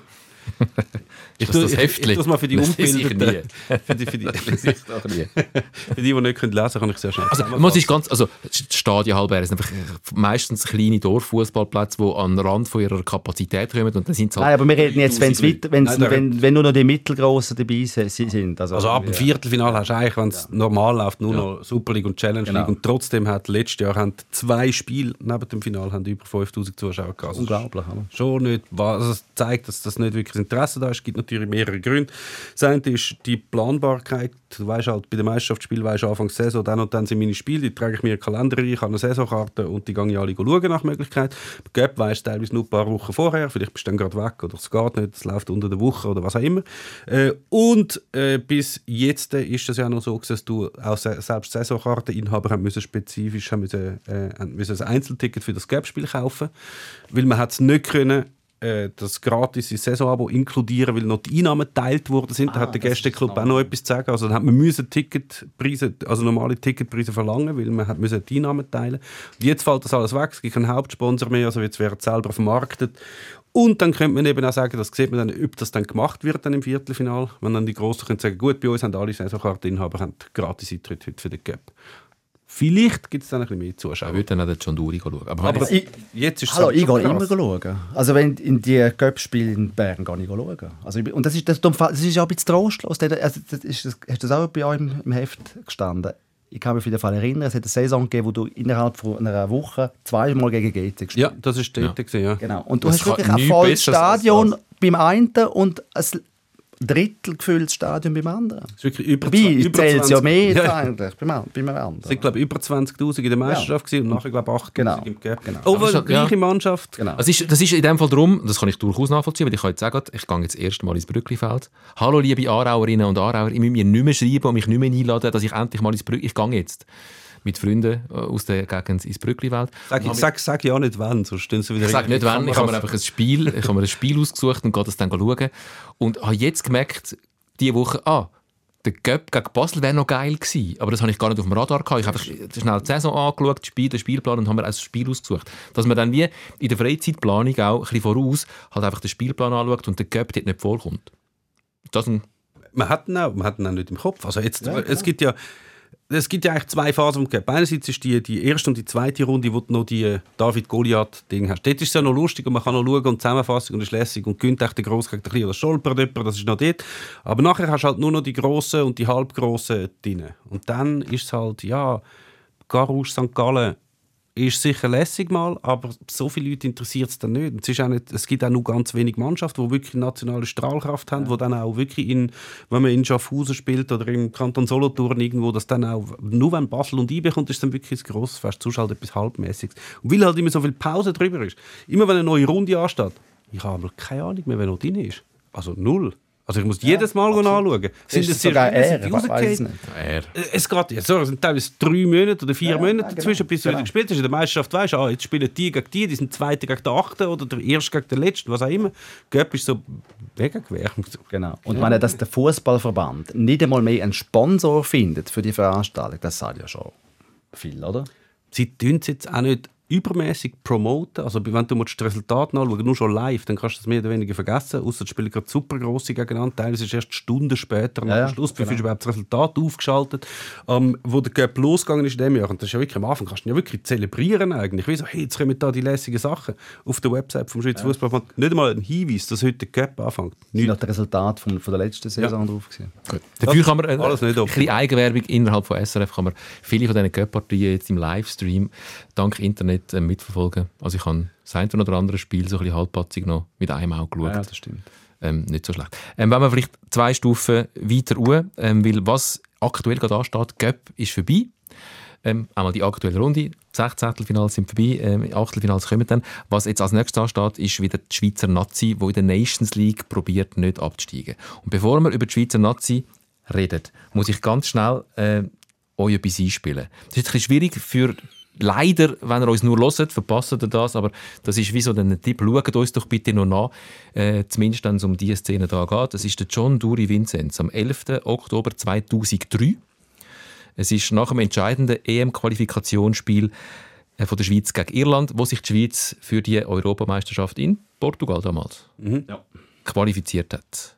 Ich das das ich, Heftli? ich, es mal für die Das lese ich Unbildeten. Für die, für, die, für, die, für die, die nicht können lesen können, kann ich sehr schnell Also, man ist ganz, also, die Stadien halb sind einfach meistens kleine Dorffußballplätze, die an den Rand von ihrer Kapazität kommen und dann sind es halt Nein, aber wir reden jetzt, wenn's 3000 weiter, wenn's, Nein, wenn, wenn nur noch die Mittelgroßen dabei sind. Also, Also ab dem ja. Viertelfinale hast du eigentlich, wenn es normal läuft, nur noch Super League und Challenge Genau. League. Und trotzdem hat letztes Jahr haben zwei Spiele neben dem Finale haben über 5000 Zuschauer gehabt. Unglaublich, oder? Schon nicht, wa- also es zeigt, dass das nicht wirklich das Interesse da ist. Es gibt natürlich mehrere Gründe. Das eine ist die Planbarkeit. Du weißt halt, bei den Meisterschaftsspielen weißt du Anfang der Saison, dann und dann sind meine Spiele, die trage ich mir in den Kalender ein, ich habe eine Saisonkarte und die gehe ich alle schauen nach Möglichkeit. Bei Göpp weisst du teilweise nur ein paar Wochen vorher, vielleicht bist du dann gerade weg oder es geht nicht, es läuft unter der Woche oder was auch immer. Äh, und äh, bis jetzt ist es ja noch so, dass du auch se selbst Saisonkarteninhaber müssen spezifisch haben müssen, äh, müssen ein Einzelticket für das Göpp-Spiel kaufen, weil man hat es nicht können äh, das gratis Saisonabo inkludieren, weil noch die Einnahmen geteilt worden sind. da hat der Gästeclub auch noch etwas zu sagen. Also dann hat man müssen Ticketpreise, also normale Ticketpreise verlangen, weil man hat müssen die Einnahmen teilen. Und jetzt fällt das alles weg. Es gibt keinen Hauptsponsor mehr, also jetzt wird es selber vermarktet. Und dann könnte man eben auch sagen, das sieht man dann, ob das dann gemacht wird dann im Viertelfinal, wenn dann die Grossen können sagen, gut, bei uns haben alle Saisonkarteninhaber haben gratis Eintritt heute für den Gap. Vielleicht gibt es dann ein bisschen mehr Ich Zuschauer. würde dann auch den John Duri schauen. Aber, Aber Ich- jetzt ist es Hallo, ich gehe immer schauen. Also wenn in die Göppspiele in Bern gehe ich schauen. Also ich, und das ist, das, das ist ja ein bisschen trostlos. Also das ist, das, hast du das auch bei euch im, im Heft gestanden? Ich kann mich auf jeden Fall erinnern, es hat eine Saison gegeben, wo du innerhalb von einer Woche zweimal gegen GC gespielt Ja, das ist dort gewesen, ja. Genau. Und du Das hast wirklich ein volles Stadion beim einen und ein Drittel gefülltes Stadion beim anderen. Es ist wirklich über, Dabei über zählt es ja 20 mehr Ja. eigentlich beim, beim anderen. Es sind, glaube ich, über 20'000 in der Meisterschaft gewesen und nachher, glaube ich, 8'000 Genau. im Gap. Genau. Oh, schon- die gleiche ja. Mannschaft. Genau. Das ist, das ist in dem Fall darum, das kann ich durchaus nachvollziehen, weil ich kann jetzt sagen, ich gehe jetzt das erste Mal ins Brücklifeld. Hallo liebe Aarauerinnen und Aarauer, ich muss mir nicht mehr schreiben und mich nicht mehr einladen, dass ich endlich mal ins Brückli... Ich gehe jetzt. Mit Freunden äh, aus der Gegend ins Brückliwelt. Sag, ich, sag, sag ja nicht wann, sonst stehen sie wieder Ich sage nicht wann, ich habe mir einfach ein Spiel, ich habe mir ein Spiel ausgesucht und gehe das dann schauen. Und habe jetzt gemerkt, diese Woche, ah, der Göpp gegen Basel wäre noch geil gewesen. Aber das habe ich gar nicht auf dem Radar gehabt. Ich habe einfach schnell die Saison angeschaut, Spiel, den Spielplan und habe mir ein Spiel ausgesucht. Dass man dann wie in der Freizeitplanung auch ein bisschen voraus halt einfach den Spielplan anschaut und der Göpp dort nicht vorkommt. Das ein man hat ihn auch, man hat ihn auch nicht im Kopf. Also jetzt, es gibt ja es gibt ja eigentlich zwei Phasen. Einerseits ist die, die erste und die zweite Runde, wo du noch die äh, David-Goliath-Ding hast. Dort ist es ja noch lustig und man kann noch schauen und Zusammenfassung und ist lässig und gönnt echt der Gross gegen den Kleinen oder stolpert jemand, das ist noch dort. Aber nachher hast du halt nur noch die Grossen und die Halbgrossen drin. Und dann ist es halt, ja, Garouche St. Gallen ist sicher lässig mal, aber so viele Leute interessiert es dann nicht. Es, ist auch nicht. es gibt auch nur ganz wenig Mannschaften, die wirklich nationale Strahlkraft haben, wo dann auch wirklich, in, wenn man in Schaffhausen spielt oder im Kanton Solothurn irgendwo, das dann auch, nur wenn Basel und IB kommt, ist dann wirklich ein grosses Fest, sonst halt etwas Halbmäßiges. Und weil halt immer so viel Pause drüber ist, immer wenn eine neue Runde ansteht, ich habe keine Ahnung mehr, wer noch drin ist. Also null. Also ich muss jedes Mal anschauen. Sind Ist das es sogar er? sind die Ich weiß es rausgefallen? nicht. Es geht jetzt so, es sind teilweise drei Monate oder vier Ja, Monate ja, dazwischen, genau, bis du wieder genau. gespielt hast. In der Meisterschaft weißt du, ah, jetzt spielen die gegen die, die sind Zweite gegen den Achten oder der Erste gegen den Letzten, was auch immer. Göpp ist so mega quer. Genau. Und wenn dass der Fußballverband nicht einmal mehr einen Sponsor findet für die Veranstaltung, das sagt ja schon viel, oder? Sie tun es jetzt auch nicht übermäßig promoten. Also wenn du das Resultat anschauen, nur schon live, dann kannst du das mehr oder weniger vergessen. Außer die spielen gerade super grosse gegeneinander. Teilweise ist erst Stunden später nach Ja, dem ja, Schluss, genau. bevor überhaupt das Resultat aufgeschaltet ähm, Wo der Cup losgegangen ist in diesem Jahr, und das ist ja wirklich am Anfang, kannst du ja wirklich zelebrieren eigentlich. Wie so, hey, jetzt kommen da die lässigen Sachen auf der Website vom Schweizer Fußballverband. Nicht einmal ein Hinweis, dass heute der Cup anfängt. Das Nicht. das Resultat von, von der letzten Saison drauf. Gewesen. Dafür kann man äh, alles nicht ein bisschen Eigenwerbung innerhalb von SRF kann man viele von diesen Cup-Partien jetzt im Livestream dank Internet äh, mitverfolgen. Also ich habe das eine oder andere Spiel so ein bisschen halbpatzig noch mit einem Auge geschaut. Ja, das stimmt. ähm, nicht so schlecht. Ähm, wenn wir vielleicht zwei Stufen weiter ruhen, ähm, weil was aktuell gerade ansteht, Göpp ist vorbei. Ähm, einmal die aktuelle Runde, die 16. Finals sind vorbei, ähm, Achtelfinals kommen dann. Was jetzt als nächstes ansteht, ist wieder die Schweizer Nazi, die in der Nations League probiert, nicht abzusteigen. Und bevor wir über die Schweizer Nazi reden, muss ich ganz schnell äh, euch etwas einspielen. Das ist ein bisschen schwierig für Leider, wenn ihr uns nur hört, verpasst ihr das, aber das ist wie so ein Tipp, schaut uns doch bitte noch nach, äh, zumindest wenn es um diese Szene da geht. Das ist der John Duri Vincenz am 11. Oktober 2003. Es ist nach dem entscheidenden EM-Qualifikationsspiel äh, von der Schweiz gegen Irland, wo sich die Schweiz für die Europameisterschaft in Portugal damals qualifiziert hat.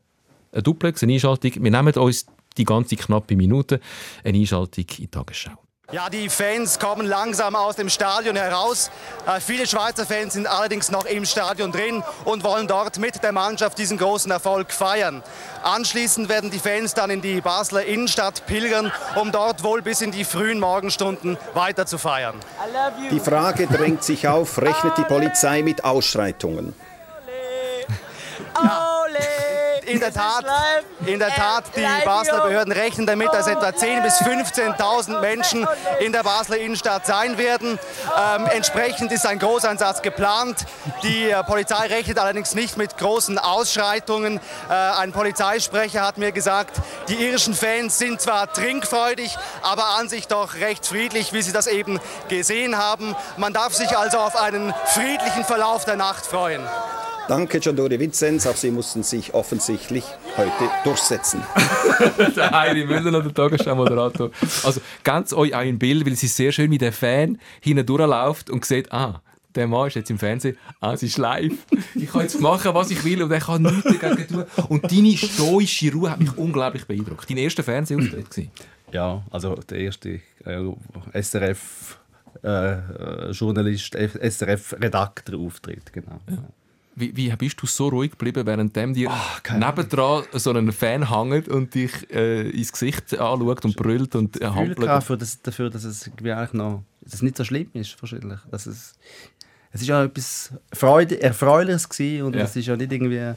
Eine Duplex, eine Einschaltung. Wir nehmen uns die ganze knappe Minute eine Einschaltung in die Tagesschau. Ja, die Fans kommen langsam aus dem Stadion heraus. Äh, viele Schweizer Fans sind allerdings noch im Stadion drin und wollen dort mit der Mannschaft diesen großen Erfolg feiern. Anschließend werden die Fans dann in die Basler Innenstadt pilgern, um dort wohl bis in die frühen Morgenstunden weiter zu feiern. Die Frage drängt sich auf, rechnet die Polizei mit Ausschreitungen? In der Tat, in der Tat, die Basler Behörden rechnen damit, dass etwa 10.000 bis 15.000 Menschen in der Basler Innenstadt sein werden. Ähm, entsprechend ist ein Großeinsatz geplant. Die äh, Polizei rechnet allerdings nicht mit großen Ausschreitungen. Äh, ein Polizeisprecher hat mir gesagt, die irischen Fans sind zwar trinkfreudig, aber an sich doch recht friedlich, wie sie das eben gesehen haben. Man darf sich also auf einen friedlichen Verlauf der Nacht freuen. Danke, Giandory Vinzenz. Auch Sie mussten sich offensichtlich heute durchsetzen. der Heidi Müller oder der Tagesschau-Moderator. Also ganz euch auch ein Bild, weil sie sehr schön mit dem Fan hinten durchläuft und sieht, ah, der Mann ist jetzt im Fernsehen, ah, es ist live. Ich kann jetzt machen, was ich will und er kann nichts dagegen tun. Und deine stoische Ruhe hat mich unglaublich beeindruckt. Dein erster Fernsehauftritt war. Ja, also der erste äh, SRF äh, äh, Journalist, SRF Redakteur-Auftritt, genau. Wie, wie bist du so ruhig geblieben, während dem dir nebendran so ein Fan hängt und dich äh, ins Gesicht anschaut und brüllt und äh, hampelt? gehabt für das, dafür, dass es eigentlich noch dass es nicht so schlimm ist, wahrscheinlich. Dass es, es ist ja etwas Freude, Erfreuliches gewesen und Ja. es ist ja nicht irgendwie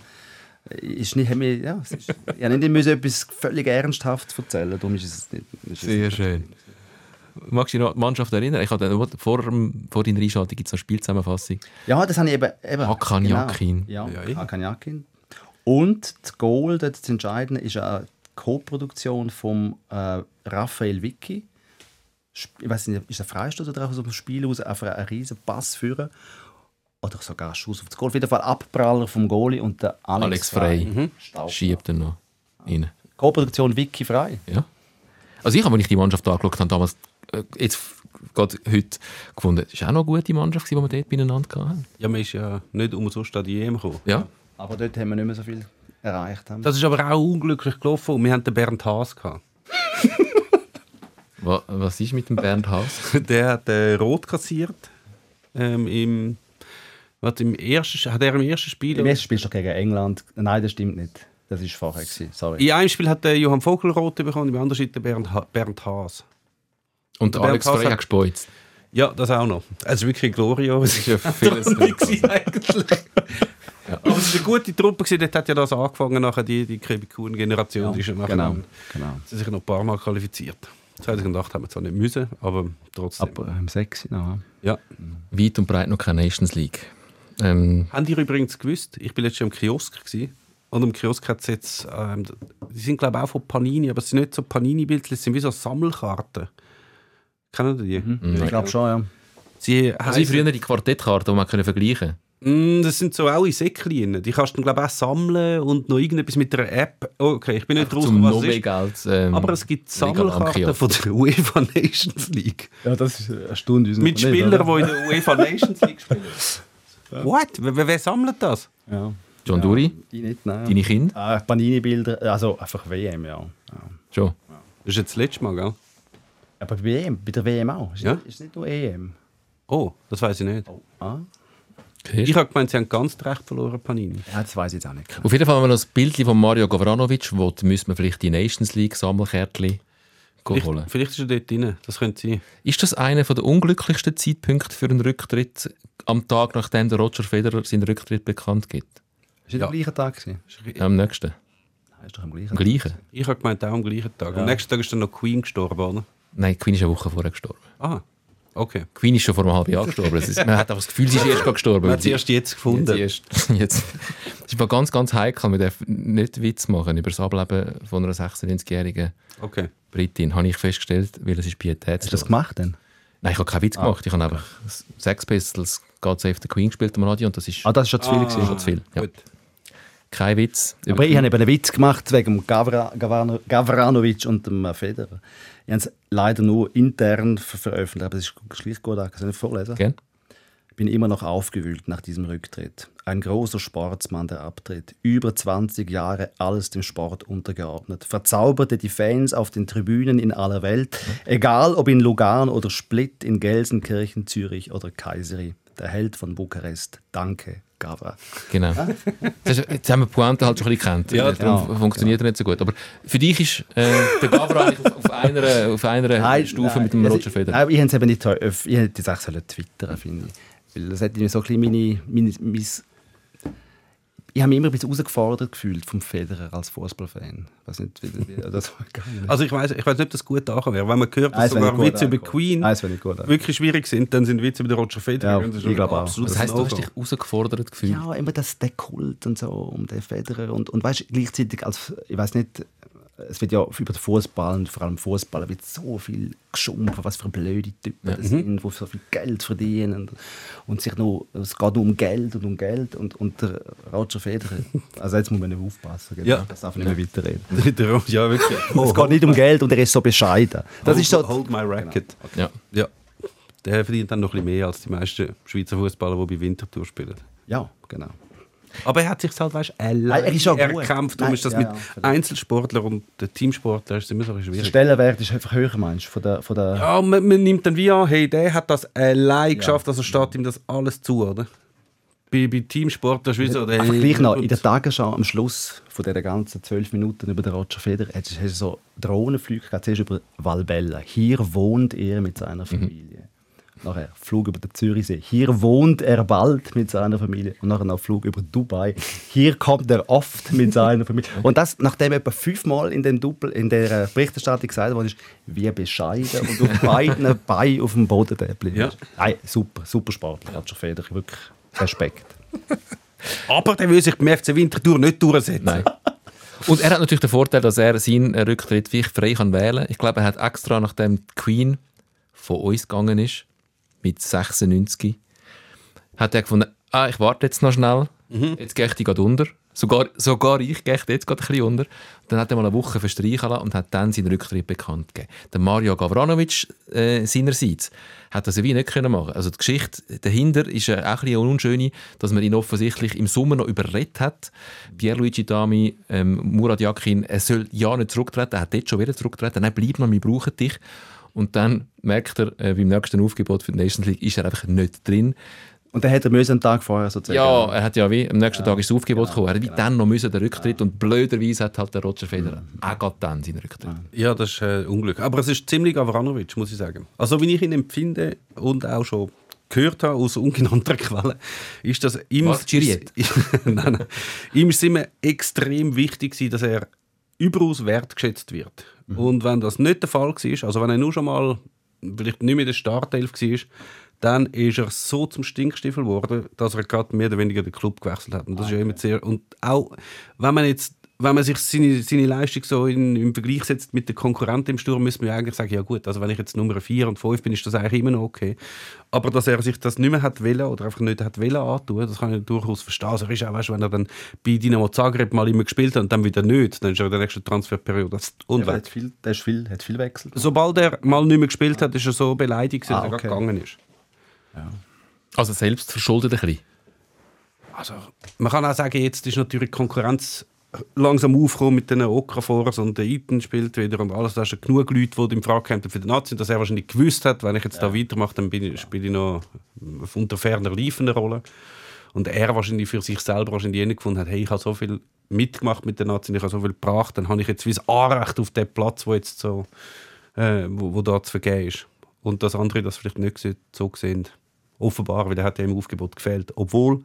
ist nicht, haben ja, es ist, ich nicht etwas völlig ernsthaft erzählen, darum ist es nicht. Ist es Sehr schön. Magst du dich noch an die Mannschaft erinnern? Ich hatte vor, vor deiner Einschaltung gibt es eine Spielzusammenfassung. Ja, das habe ich eben. eben Hakan genau. Yakin. Ja, Ja. Hakan Yakin. Und das Goal, das Entscheidende, ist eine Co-Produktion von äh, Raphael Vicky ich weiß nicht, ist der Freistoß oder aus dem Spiel aus einfach einen riesen Pass führen oder sogar ein Schuss auf das Goal. Auf jeden Fall Abpraller vom Goalie und der Alex, Alex Frey Mhm. Staub. schiebt dann noch rein. Co-Produktion Wiki Frei. Ja. Also ich habe, als ich die Mannschaft angeschaut habe, damals, jetzt gerade heute gefunden, es war auch noch eine gute Mannschaft, die wir dort beieinander hatten. Ja, man ist ja nicht umsonst an die EM gekommen. Ja. Aber dort haben wir nicht mehr so viel erreicht. Haben. Das ist aber auch unglücklich gelaufen und wir hatten den Bernd Haas gehabt. Wa- Was ist mit dem Bernd Haas? Der hat äh, rot kassiert ähm, im, was, im ersten, hat er im ersten Spiel. Im ersten Spiel doch gegen England. Nein, das stimmt nicht. Das war vorher. Gewesen. Sorry. In einem Spiel hat der Johann Vogel rot bekommen, im anderen Spiel der Bernd, ha Bernd Haas. Und Bernd Alex Frey hat- gespeuzt. Ja, das auch noch. Also wirklich Gloria. Das ist ja vieles drin. eigentlich. Aber es war eine gute Truppe, gewesen. dort hat ja das angefangen, nachher die, die Kevin-Kuhn-Generation. die ist ja nachher genau. genau. Sie haben sich noch ein paar Mal qualifiziert. 2008 haben wir zwar nicht müssen, aber trotzdem. Ab ähm, 6 noch. ja. Weit und breit noch keine Nations League. Ähm, Habt ihr übrigens gewusst, ich bin letztes Jahr im Kiosk gewesen, und im Kiosk hat es jetzt, ähm, die sind glaube ich auch von Panini, aber es sind nicht so Panini-Bildchen, es sind wie so Sammelkarten. Kennen die? Ich glaube schon, ja. Sie also früher die Quartettkarten, die man können vergleichen Mm, das sind so auch in Säckchen. Die kannst du dann, glaube ich, auch sammeln und noch irgendetwas mit einer App. Okay, ich bin nicht raus, was es ist. Nobelgeld. Ähm, Aber es gibt Sammelkarten von der UEFA Nations League. Ja, das ist eine Stunde. uns Mit Spielern, die in der UEFA Nations League spielen. What? Wer, wer sammelt das? Ja. John Duri, Die nicht, nein. deine Kinder? Ah, Panini-Bilder, also einfach WM, ja. ja. Schon. Das ist jetzt das letzte Mal, gell? Aber bei WM, bei der WM auch. Ist, Ja. nicht, ist nicht nur EM. Oh, das weiß ich nicht. Ah? Ich habe gemeint, sie haben ganz recht verloren, Panini. Ja, das weiß ich jetzt auch nicht. Auf jeden Fall haben wir noch das Bild von Mario Gavranovic, wo müssen wir vielleicht die Nations League Sammelkärtchen Vielleicht, holen. vielleicht ist er dort drin. Das könnte sein. Ist das einer der unglücklichsten Zeitpunkte für einen Rücktritt am Tag, nachdem der Roger Federer seinen Rücktritt bekannt gibt? Ist nicht am gleichen Tag gewesen? Ja, am nächsten. Nein, ist doch am gleichen Am gleichen? Ich habe gemeint, auch am gleichen Tag. Am nächsten Tag ist dann noch Queen gestorben, oder? Nein, Queen ist eine Woche vorher gestorben. Ah, okay. Queen ist schon vor einem halben Jahr gestorben. Ist, man hat einfach das Gefühl, sie ist erst gestorben. Man hat sie erst jetzt gefunden. Jetzt, erst, jetzt. Das ist aber ganz, ganz heikel. Man darf nicht Witz machen über das Ableben von einer 96-jährigen Okay. Britin. Habe ich festgestellt, weil es ist Pietätslos. Hast du das gemacht denn? Nein, ich habe keinen Witz gemacht. Ich habe einfach Sex Pistols, God Save the Queen gespielt am Radio und das ist Ah, das ist schon zu viel. Ah, gewesen. schon zu viel. Ja. Gut. Kein Witz. Aber ich habe eben einen Witz gemacht wegen Gavra, Gavrano, Gavranovic und dem Federer. Ich habe es leider nur intern ver veröffentlicht, aber es ist schlicht gut, ich kann es nicht vorlesen. Gell? bin immer noch aufgewühlt nach diesem Rücktritt. Ein großer Sportsmann, der abtritt. Über 20 Jahre alles dem Sport untergeordnet. Verzauberte die Fans auf den Tribünen in aller Welt, egal ob in Lugano oder Split, in Gelsenkirchen, Zürich oder Kayseri. Der Held von Bukarest. Danke, Gavra. Genau. Das ist, jetzt haben wir Pointe halt schon ein bisschen gekannt. Ja, Darum genau. funktioniert er nicht so gut. Aber für dich ist äh, der Gavra eigentlich auf, auf einer, auf einer Stufe mit dem Roger Federer. Nein, ich hätte es eben nicht öff- Ich hätte jetzt auch twittern finde ich. Weil das hätte mir so ein bisschen meine, meine, mein ich habe mich immer ein bisschen herausgefordert gefühlt vom Federer als Fußballfan. Ich weiß nicht, wie, wie das. Also ich weiß ich weiß nicht, ob das gut angekommen wäre. Wenn man hört, dass sogar Witze über. Queen wirklich schwierig sind, dann sind Witze über den Roger Federer. Ja, ich glaube auch. Das heisst, du hast dich herausgefordert gefühlt. Ja, immer das, der Kult und so um den Federer. Und, und weißt gleichzeitig als, ich weiß nicht, es wird ja über den Fußball und vor allem Fußball wird so viel geschumpfen, was für blöde Typen das sind, die so viel Geld verdienen und, sich nur, es geht nur um Geld und um Geld und, und der Roger Federer, also jetzt muss man nicht aufpassen, gell? Ja. das darf ich nicht mehr weiterreden. Der- ja, wirklich. es geht nicht um Geld und er ist so bescheiden. Das hold, ist so, Hold my racket. Ja. Ja. Der verdient dann noch ein bisschen mehr als die meisten Schweizer Fußballer, die bei Winterthur spielen. ja, genau. Aber er hat sich halt, weißt du, Nein, er ist ja gut. erkämpft. Darum ist das ja, mit ja. Einzelsportlern und den Teamsportlern ist immer so bisschen Der schwierig. Stellenwert ist einfach höher, meinst du, von der, von der Ja, man, man nimmt dann wie an, hey, der hat das allein geschafft, also steht ihm das alles zu, oder? Bei, bei Teamsportlern ist wie so, Einfach gleich noch, in der Tagesschau am Schluss von dieser ganzen zwölf Minuten über den Roger Federer hast du hast du so Drohnenflüge gehabt, zuerst über Valbella. Hier wohnt er mit seiner Familie. Nachher Flug über den Zürichsee. Hier wohnt er bald mit seiner Familie. Und nachher noch Flug über Dubai. Hier kommt er oft mit seiner Familie. Und das, nachdem etwa fünfmal in, dem Doppel, in der Berichterstattung gesagt wurde, ist, wie bescheiden und auf beiden Beinen auf dem Boden der geblieben Ja. ist. Nein, super, super Sportler, Roger Federer. Wirklich Respekt. Aber der will sich beim FC Winterthur nicht durchsetzen. Nein. Und er hat natürlich den Vorteil, dass er seinen Rücktritt wirklich frei kann wählen kann. Ich glaube, er hat extra, nachdem die Queen von uns gegangen ist, mit 96, hat er gefunden, ah, ich warte jetzt noch schnell, jetzt gehe ich die gerade unter. Sogar, sogar ich gehe jetzt gerade ein bisschen unter. Dann hat er mal eine Woche verstreichen lassen und hat dann seinen Rücktritt bekannt gegeben. Der Mario Gavranovic äh, seinerseits hat das wie nicht können machen. Also die Geschichte dahinter ist äh, auch ein bisschen unschöne, dass man ihn offensichtlich im Sommer noch überredet hat. Pierluigi Dami, ähm, Murat Yakin, er soll ja nicht zurücktreten, er hat jetzt schon wieder zurücktreten. Nein, bleib noch, wir brauchen dich. Und dann merkt er, äh, beim nächsten Aufgebot für die Nations League ist er einfach nicht drin. Und dann hätte er müssen einen Tag vorher sozusagen. Ja, er hat ja wie, am nächsten Tag ist das Aufgebot gekommen. Er hat wie dann noch müssen den Rücktritt und blöderweise hat halt der Roger Federer auch gerade dann seinen Rücktritt. Ja, das ist äh, Unglück. Aber es ist ziemlich Gavranovic, muss ich sagen. Also, wie ich ihn empfinde und auch schon gehört habe aus ungenannter Quelle, ist, dass ihm, Was, Giriet? nein, nein, ihm ist es immer extrem wichtig, dass er überaus wertgeschätzt wird. Und wenn das nicht der Fall war, also wenn er nur schon mal vielleicht nicht mehr in der Startelf war, dann ist er so zum Stinkstiefel geworden, dass er gerade mehr oder weniger den Club gewechselt hat. Und das ist ja immer sehr und auch wenn man jetzt wenn man sich seine, seine Leistung so in, im Vergleich setzt mit den Konkurrenten im Sturm, müsste man ja eigentlich sagen, ja gut, also wenn ich jetzt Nummer 4 und 5 bin, ist das eigentlich immer noch okay. Aber dass er sich das nicht mehr hat wollen oder einfach nicht hat wollen antun, das kann ich durchaus verstehen. Also er ist auch, weißt, wenn er dann bei Dinamo Zagreb mal immer gespielt hat und dann wieder nicht, dann ist er in der nächsten Transferperiode das Und er hat viel, der ist viel, hat viel wechselt. Sobald er mal nicht mehr gespielt hat, ist er so beleidigt, dass Ah, er okay. gerade gegangen ist. Also selbst verschuldet ein bisschen. Also, man kann auch sagen, jetzt ist natürlich die Konkurrenz langsam aufgekommen mit den Okaforers und der Eaton spielt wieder und alles. Da sind genug Leute, die im Frage kämpfen für den Nazi, dass er wahrscheinlich gewusst hat, wenn ich jetzt da weitermache, dann bin spiele ich noch unter ferner Liefen eine Rolle. Und er wahrscheinlich für sich selber wahrscheinlich jenen gefunden hat, hey, ich habe so viel mitgemacht mit den Nazi, ich habe so viel gebracht, dann habe ich jetzt wie das Anrecht auf den Platz, wo jetzt so, äh, wo, wo da zu vergeben ist. Und dass andere das vielleicht nicht so- so sehen. Offenbar, weil er hat ja im Aufgebot gefehlt. Obwohl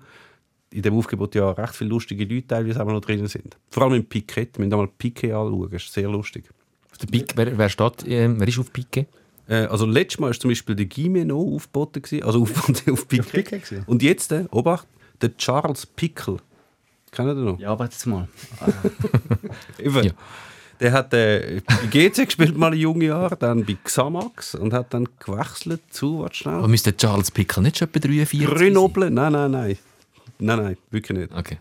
in dem Aufgebot ja recht viele lustige Leute teilweise auch noch drin sind. Vor allem im Piquet. Wir müssen mal Piquet anschauen, das ist sehr lustig. Auf der Pique, wer, wer steht, ähm, wer ist auf Pique? Äh, also letztes Mal war zum Beispiel der Gimeno aufgeboten, gewesen, also aufgeboten auf Piquet. Piquet? Und jetzt, äh, Obacht, der Charles Pickle. Kennt ihr den noch? Ja, aber jetzt mal. Eben. Ja. Der hat äh, bei GC gespielt mal in jungen Jahren, dann bei Xamax und hat dann gewechselt zu, warte schnell. Aber müsste Charles Pickle nicht schon etwa 43 sein? Grenoble, nein, nein, nein. Nein, nein, wirklich nicht. Okay.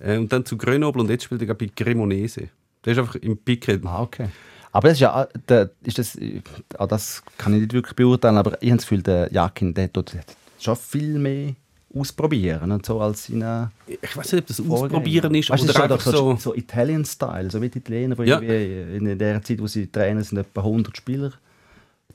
Äh, und dann zu Grenoble und jetzt spielt er gerade bei Cremonese. Der ist einfach im Piquet. Ah, okay. Aber das ist ja, der, ist das, äh, ah, das kann ich nicht wirklich beurteilen, aber ich habe das Gefühl, der Jakin, der tut schon viel mehr ausprobieren und so als seine Ich weiß nicht, ob das. Ausprobieren ist weißt, oder einfach so, so. so Italian-Style, so wie die Italiener, Ja. in der Zeit, wo sie trainen, sind etwa 100 Spieler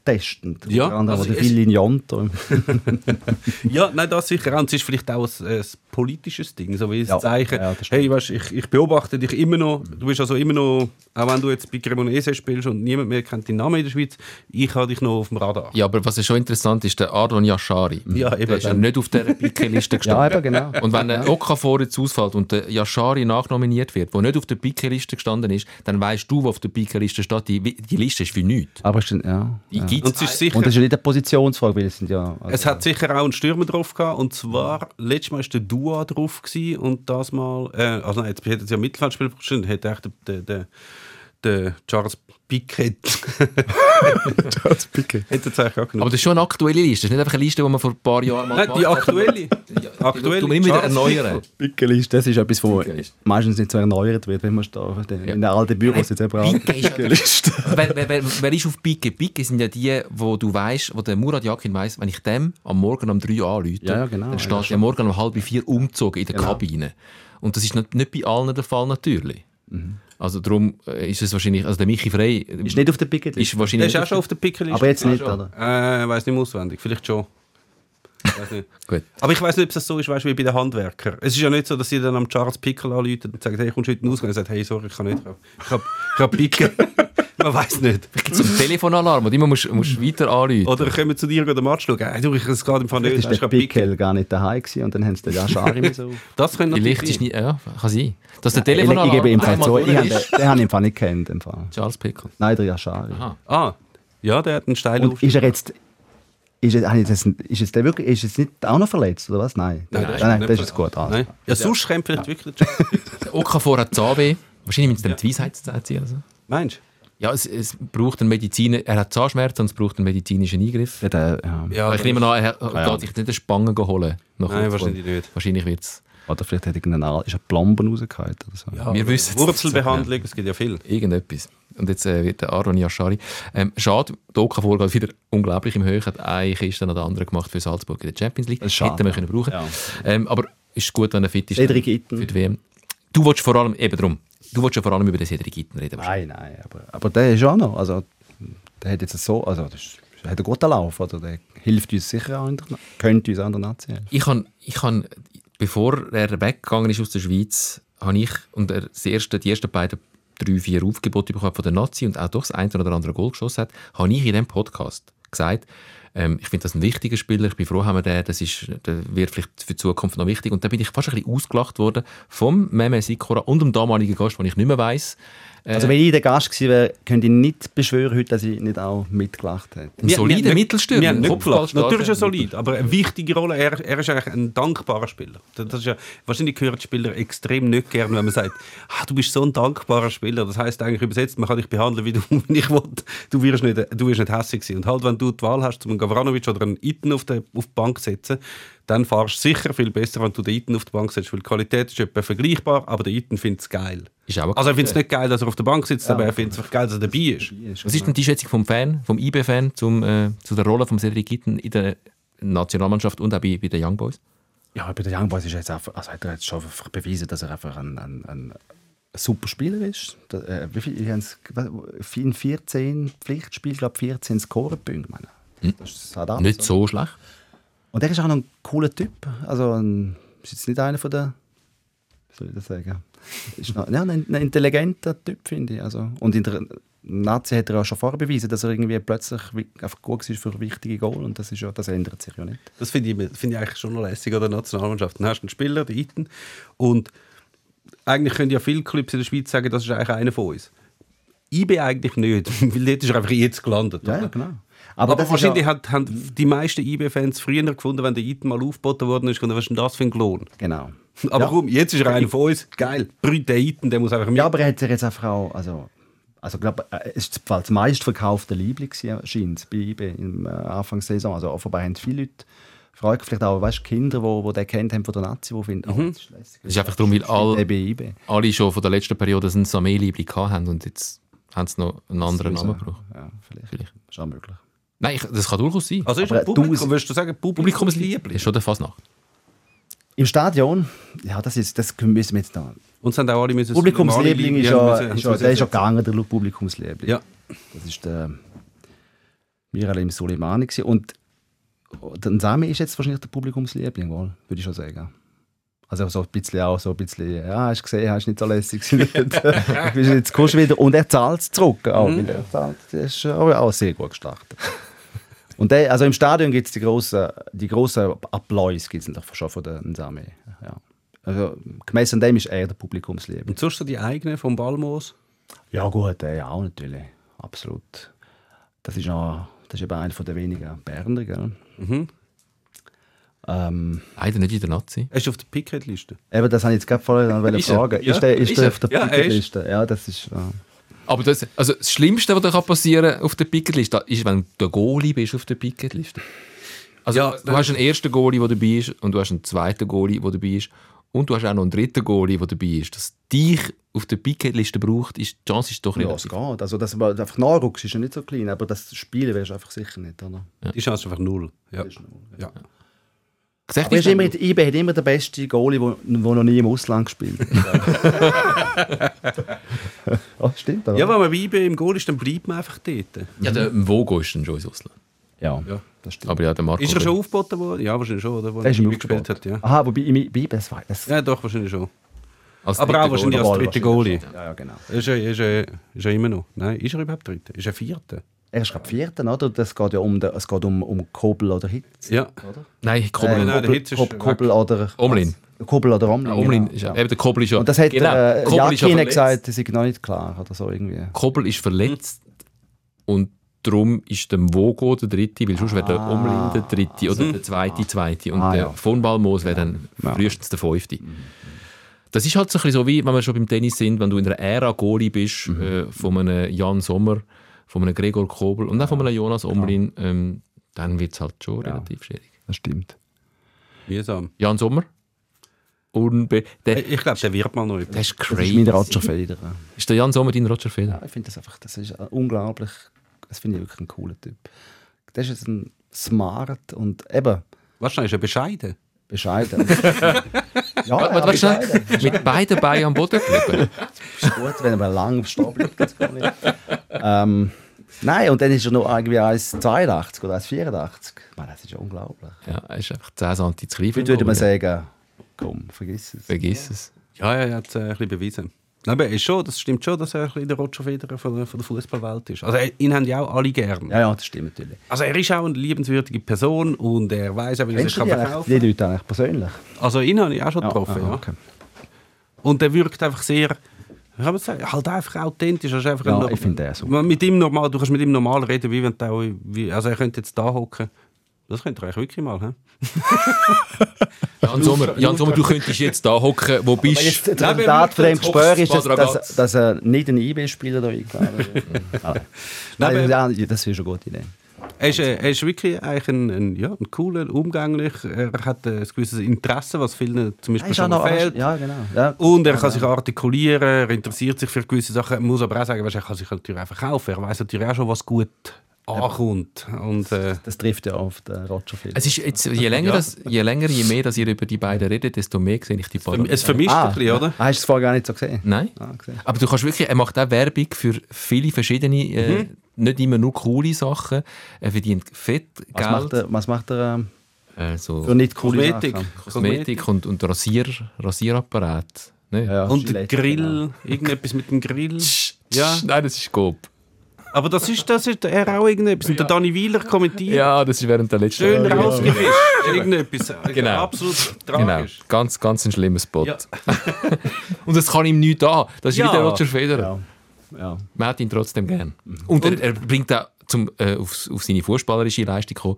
testen. Ja, anderem also der es- Phil Lignonto. Ja, nein, das sicher auch. Und es ist vielleicht auch ein, ein politisches Ding, so wie ein Ja, Zeichen. ja, hey, weißt, ich, ich beobachte dich immer noch. Du bist also immer noch, auch wenn du jetzt bei Cremonese spielst und niemand mehr kennt deinen Namen in der Schweiz, ich habe dich noch auf dem Radar. Ja, aber was ist schon interessant ist, der Ardon Yashari. Ja, eben. Der ist ja nicht auf der Pique-Liste ja, gestanden. eben, genau. Und wenn der Okafor jetzt ausfällt und der Yashari nachnominiert wird, der nicht auf der Pique-Liste gestanden ist, dann weißt du, wo auf der Pique-Liste steht. Die, die Liste ist für nichts. Aber es ja, ja. Gibt's Und es ist sicher, Und das ist ja nicht eine Positionsfrage, weil es sind ja... Also, es hat sicher auch einen Stürmer drauf gehabt. Und zwar, letztes Mal war der Dua drauf gewesen, und das Mal, äh, also nein, jetzt hätte es ja Mittelfeldspieler bestimmt, hätte echt der, der, der Charles Piquet. Charles Piquet. hätte es eigentlich auch genommen. Aber das ist schon eine aktuelle Liste. Das ist nicht einfach eine Liste, die man vor ein paar Jahren mal Nein, die gemacht hat. aktuelle. Die aktuelle wir immer wieder erneuern. Piquet-Liste, das ist etwas, was Piquet-Liste. meistens nicht so erneuert wird, wenn man da in den alten Büros jetzt eben auch Piquet-Liste. wer, wer, wer, wer ist auf Pique? Pique sind ja die, wo du weißt, wo der Murat Yakin weiss, wenn ich dem am Morgen um 3 Uhr anrufe, Ja, ja, genau. dann Ja, steht er am Morgen um halb vier umgezogen in der Genau. Kabine. Und das ist nicht, nicht bei allen der Fall natürlich. Mhm. Also darum äh, ist es wahrscheinlich, also der Michi Frey Ist nicht auf der Piquet-Liste. ist Der wahrscheinlich ist auch schon auf der Piquet-Liste. Aber jetzt nicht, oder? Äh, weiß nicht mehr auswendig, vielleicht schon. Weiss nicht. Gut. Aber ich weiß nicht, ob es so ist, weißt, wie bei den Handwerkern. Es ist ja nicht so, dass sie dann am Charles Pickel anrufen und sagen, hey, kommst du heute raus? Und er sagt, hey, sorry, ich kann nicht. Ich habe ich hab Pickel. Man weiß nicht. gibt es einen Telefonalarm, und immer musst, musst weiter anrufen. Oder kommen zu dir den Match schauen. Hey, du, ich kann es gerade im Fall nicht. Vielleicht ist der Pickel. Pickel gar nicht daheim gewesen und dann haben sie den Yashari mit so... Das könnte Vielleicht ist sein. nicht, ja, kann sein. Dass der Ich, ich Telefonalarm gebe einmal zu, ich habe den, den habe ich im Fall nicht kennt. Im Fall. Charles Pickle. Nein, der Yashari. Aha. Ah, ja, der hat einen steilen Und ist er jetzt... Ist, er, das, ist, jetzt der wirklich, ist jetzt nicht auch noch verletzt, oder was? Nein. Nein, nein, nein, das ist gut. Also. Nein. Ja, sonst kommt vielleicht wirklich. Der Okafor hat Zahnweh. Wahrscheinlich sie dem die Weisheit erzählen. So. Meinst du? Ja, es, es braucht einen Mediziner, er hat Zahnschmerzen und es braucht einen medizinischen Eingriff. Ja, der, ja. Ja, ich nehme an, er Ahnung. geht sich nicht eine Spange holen. nach Nein, wahrscheinlich nicht. Wahrscheinlich wird es Oder vielleicht hat irgendeine Aal- ist eine Plombe rausgehauen oder so. Ja, Wir wissen es. Wurzelbehandlung, es gibt ja viel. irgendetwas. Und jetzt äh, wird der Aaron Yashari. Ähm, schade, OK geht wieder unglaublich im Höhen. Hat eine Kiste nach der anderen gemacht für Salzburg in der Champions League. Das ist schade, Hätten wir ja. können brauchen Ja. ähm, Aber ist gut, wenn er fit ist für die WM. Du willst vor allem, eben drum, du willst ja vor allem über den Cedric Itten reden. Nein, nein, aber, aber der ist auch noch. Also, der hat jetzt so, also das ist, hat einen guten Lauf, oder? Der hilft uns sicher auch, der, könnte uns auch der Nazi helfen. Ich kann, ich kann, bevor er weggegangen ist aus der Schweiz, habe ich und er das erste, die ersten beiden drei, vier Aufgebote bekommen von der Nazi und auch doch das eine oder andere Goal geschossen hat, habe ich in diesem Podcast gesagt, ähm, ich finde das ein wichtiger Spieler, ich bin froh, haben wir den, das ist, der wird vielleicht für die Zukunft noch wichtig. Und dann bin ich fast ein bisschen ausgelacht worden vom Meme Sikora und dem damaligen Gast, den ich nicht mehr weiss. Äh, Also wenn ich der Gast gewesen wäre, könnte ich nicht beschwören heute, dass ich nicht auch mitgelacht hätte. ein solider wir- Mittelstürmer. nicht. Natürlich ist er solid, aber eine wichtige Rolle. Er, er ist eigentlich ein dankbarer Spieler. Das ist ja, wahrscheinlich hören die Spieler extrem nicht gern, wenn man sagt, ah, du bist so ein dankbarer Spieler. Das heißt eigentlich übersetzt, man kann dich behandeln, wie du wie ich will. Du wirst nicht, du wirst nicht hässlich sein. Und halt, wenn du die Wahl hast, um einen Gavranovic oder einen Iten auf, die- auf die Bank zu setzen, dann fahrst du sicher viel besser, wenn du den Iten auf die Bank setzt, weil die Qualität ist etwa vergleichbar, aber der Iten findet es geil. Ist auch Also er findet es nicht geil, dass er auf der Bank sitzt, aber er findet es einfach geil, dass er dabei ist. Was ist denn die Schätzung vom Fan, vom IB-Fan zum, äh, zu der Rolle von Cedric Itten in der Nationalmannschaft und auch bei, bei den Young Boys? Ja, bei den Young Boys ist er jetzt einfach, also hat er jetzt schon einfach bewiesen, dass er einfach ein, ein, ein super Spieler ist. Da, äh, wie viel, ich in 14 Pflichtspielen, ich glaube 14 Scorepunkte. meine. Das ist halt Nicht so schlecht. Und er ist auch noch ein cooler Typ. Also ein, ist jetzt nicht einer von der, soll ich das sagen? Ist noch, ja, ein, ein intelligenter Typ, finde ich. Also, und in der Nazi hat er auch schon vorher bewiesen, dass er irgendwie plötzlich einfach gut war für wichtige Goal und das, ist ja, das ändert sich ja nicht. Das finde ich, finde ich eigentlich schon lässig an der Nationalmannschaft. Dann hast du einen Spieler, den Iten, und eigentlich können ja viele Clubs in der Schweiz sagen, das ist eigentlich einer von uns. IB eigentlich nicht, weil dort ist er einfach jetzt gelandet. Ja, ja genau. Aber, ist wahrscheinlich ja, hat, haben die meisten IB-Fans früher gefunden, wenn der Iten mal aufgeboten worden ist, was ist denn das für ein Lohn? Genau. Aber Ja. komm, jetzt ist er einer von uns, geil, brüllt der muss einfach mit. Ja, aber er hat sich jetzt einfach auch, also, also glaub, äh, es ist das meistverkaufte Liebling scheint es, bei IB im äh, Anfang der Saison. Also offenbar haben viele Leute Freude, vielleicht auch weißt, Kinder, die wo, wo den kennt haben von der Nazi, die finden, oh, das ist lässig. Es ist einfach darum, weil all- Der bei IB. Alle schon von der letzten Periode einen Samé-Liebling haben und jetzt haben sie noch einen anderen Namen gebraucht. Ja, vielleicht. Vielleicht. Ist auch möglich. Nein, ich, das kann durchaus sein. Also ist Aber er Publikum, du- würdest du sagen, Publikumsliebling? Ist schon der Fasnacht. Im Stadion, ja, das, ist, das müssen wir jetzt noch. Und haben auch alle müssen... Publikumsliebling ist ja, müssen- ist ja, der ist ja gegangen, der Publikumsliebling. Ja. Das ist der Miralim Soleimani. gewesen. Und der Sami ist jetzt wahrscheinlich der Publikumsliebling, wohl, würde ich schon sagen. Also so ein bisschen auch so ein bisschen, ja, hast du gesehen, hast nicht so lässig gewesen. jetzt kommst du wieder und er zahlt es zurück. Auch, weil er zahlt, das ist auch, auch sehr gut gestartet. Und der, also im Stadion gibt es die grossen, die grossen Applaus gibt's natürlich schon von den Sami. Ja. Also, gemäss an dem ist er der Publikumsliebling. Und sonst so die eigenen vom Balmos? Ja gut, der ja auch natürlich. Absolut. Das ist, noch, das ist eben einer der wenigen Berner, gell? Mhm. Ähm, Leider nicht in der Nazi. Er ist auf der Picket-Liste. eben, das habe ich jetzt gerade vorher er? fragen. Ja, ist der, ist ist der er? auf der Ja, ist. Picketliste? Ja, das ist... Ja. Aber das, also das Schlimmste, was dir kann passieren auf der Picketliste, ist, wenn du der Goalie bist auf der Picketliste. Also Ja, du hast einen ersten Goalie, der dabei ist, und du hast einen zweiten Goalie, der dabei ist, und du hast auch noch einen dritten Goalie, der dabei ist. Dass dich auf der Picketliste braucht, ist, die Chance ist doch Ja, relativ. es geht. Also, dass du einfach nachrückst, ist ja nicht so klein, aber das Spielen wärst du einfach sicher nicht, oder? Die Chance ist einfach null. Ja. Ist null, Ja. Gesagt Aber immer, IB hat immer den besten Goalie, der noch nie im Ausland gespielt hat. oh, stimmt, oder? ja, wenn man bei IB im Goal ist, dann bleibt man einfach dort. ja, der Vogo ist dann schon ins Ausland. ja, Ja. das stimmt. Aber ja, der Marco. Ist er schon aufgeboten worden? Ja, wahrscheinlich schon, oder? Wo der ist im IB gespielt hat, ja. Aha, wobei IB, das war... Das, Ja, doch, wahrscheinlich schon. als Aber auch wahrscheinlich als dritter Goalie. Ja, ja, genau. Ist er, ist, er, ist er immer noch? Nein, ist er überhaupt dritter? Ist er vierter? Er ist gerade Vierter, oder? Das geht ja um, den, es geht um, um Kobel oder Hitz. Ja. Nein, Kobel. Äh, nein, der Kobel, Hitz ist Kob, weg. Kobel oder... Omlin. Kobel oder Omlin. Ja, Omlin genau. ist ja. Eben, der Kobel ist ja. Und das hat genau, der äh, Kobel ist ja Jakin verletzt. gesagt, das ist noch nicht klar oder so irgendwie. Kobel ist verletzt und darum ist der Vogo der Dritte, weil sonst wäre der Omlin der Dritte oder der Zweite Zweite und Ah, der ja. von Balmos wäre dann Ja. frühestens der Fünfte. Das ist halt so, ein bisschen so wie, wenn wir schon beim Tennis sind, wenn du in einer Ära Goalie bist, Mhm. äh, von einem Jan Sommer, von einem Gregor Kobel und auch von einem Jonas Omlin, ähm, dann wird es halt schon relativ schwierig. Das stimmt. Mühsam. Jan Sommer? Unbe der, Ich glaube, der wird mal noch etwas. ist Das ist crazy. mein Roger Federer. Ist der Jan Sommer dein Roger Federer? Ja, ich finde das einfach, das ist unglaublich, das finde ich wirklich ein cooler Typ. Der ist jetzt ein smart und eben Wahrscheinlich ist er bescheiden. Bescheiden. ja, Warte, warte, warte schnell. Mit beiden Beinen am Boden geblieben. ist gut, wenn er lang am Stehen bleibt. ähm, nein, und dann ist er noch irgendwie 1,82 oder 1,84. Man, Das ist ja unglaublich. Ja, er ist einfach 10 cm zu klein. Heute würde man sagen, komm, vergiss es. Vergiss es. Ja, ja, er hat es äh, ein bisschen bewiesen. Aber er ist schon, das stimmt schon, dass er ein der Roger Federer von der, der Fußballwelt ist. Also er- ihn haben ja auch alle gern. Ja, ja, das stimmt natürlich. Also er ist auch eine liebenswürdige Person und er weiß auch, wie er sich Kennst du kann die, verkaufen Leute eigentlich persönlich? Also ihn habe ich auch schon getroffen, aha, ja. okay. Und er wirkt einfach sehr, wie kann sagen, halt einfach authentisch. Also einfach Ja, ein- ich finde den so. Mit ihm normal, du kannst mit ihm normal reden, wie wenn du wie, also er könnte jetzt da hocken. Das könnte er eigentlich wirklich mal, hä? Jan Sommer, Jan Sommer, du könntest jetzt da hocken, wo bist jetzt, das Resultat von dem Gespräch ist, dass, dass, dass er nicht einen IB-Spieler da eingeladen wird. Nein, Nein, ja, das ist eine gute Idee. Er ist, äh, er ist wirklich eigentlich ein, ein, ja, ein cooler, umgänglich. Er hat äh, ein gewisses Interesse, was vielen zum Beispiel ist schon auch noch- fehlt. Ja, genau. Ja. Und er kann sich artikulieren, er interessiert sich für gewisse Sachen. Er muss aber auch sagen, er kann sich natürlich auch verkaufen. Er weiß natürlich auch schon, was gut ankommt. Und, äh, Das trifft ja auf den Roger Federer. Es ist jetzt, je länger, Ja. das, je länger, je mehr, dass ihr über die beiden redet, desto mehr sehe ich die Parallelen. es vermischt ah, ein bisschen, oder? Ah, hast du es vorher gar nicht so gesehen? Nein. Ah, gesehen. Aber du kannst wirklich, er macht auch Werbung für viele verschiedene, äh, nicht immer nur coole Sachen. Er verdient fett Was macht Geld. er, was macht er ähm, äh, so für nicht coole Kosmetik. Sachen? Kosmetik und, und Rasier, Rasierapparat. Ne? Ja, Und Grill, genau. irgendetwas mit dem Grill. Ja, Nein, das ist Gob. Aber das ist, das ist er auch irgendetwas. Und der Dani Wieler kommentiert. Ja, das ist während der letzten Schön rausgefischt. Irgendetwas. Genau. Absolut Genau, tragisch. ganz, ganz ein schlimmer Spot. Ja. und es kann ihm nichts an. Das ist Ja. wie der Roger Federer. Ja. Ja. Man hat ihn trotzdem gern. Und, er, er bringt auch zum, äh, auf, auf seine fußballerische Leistung kommen,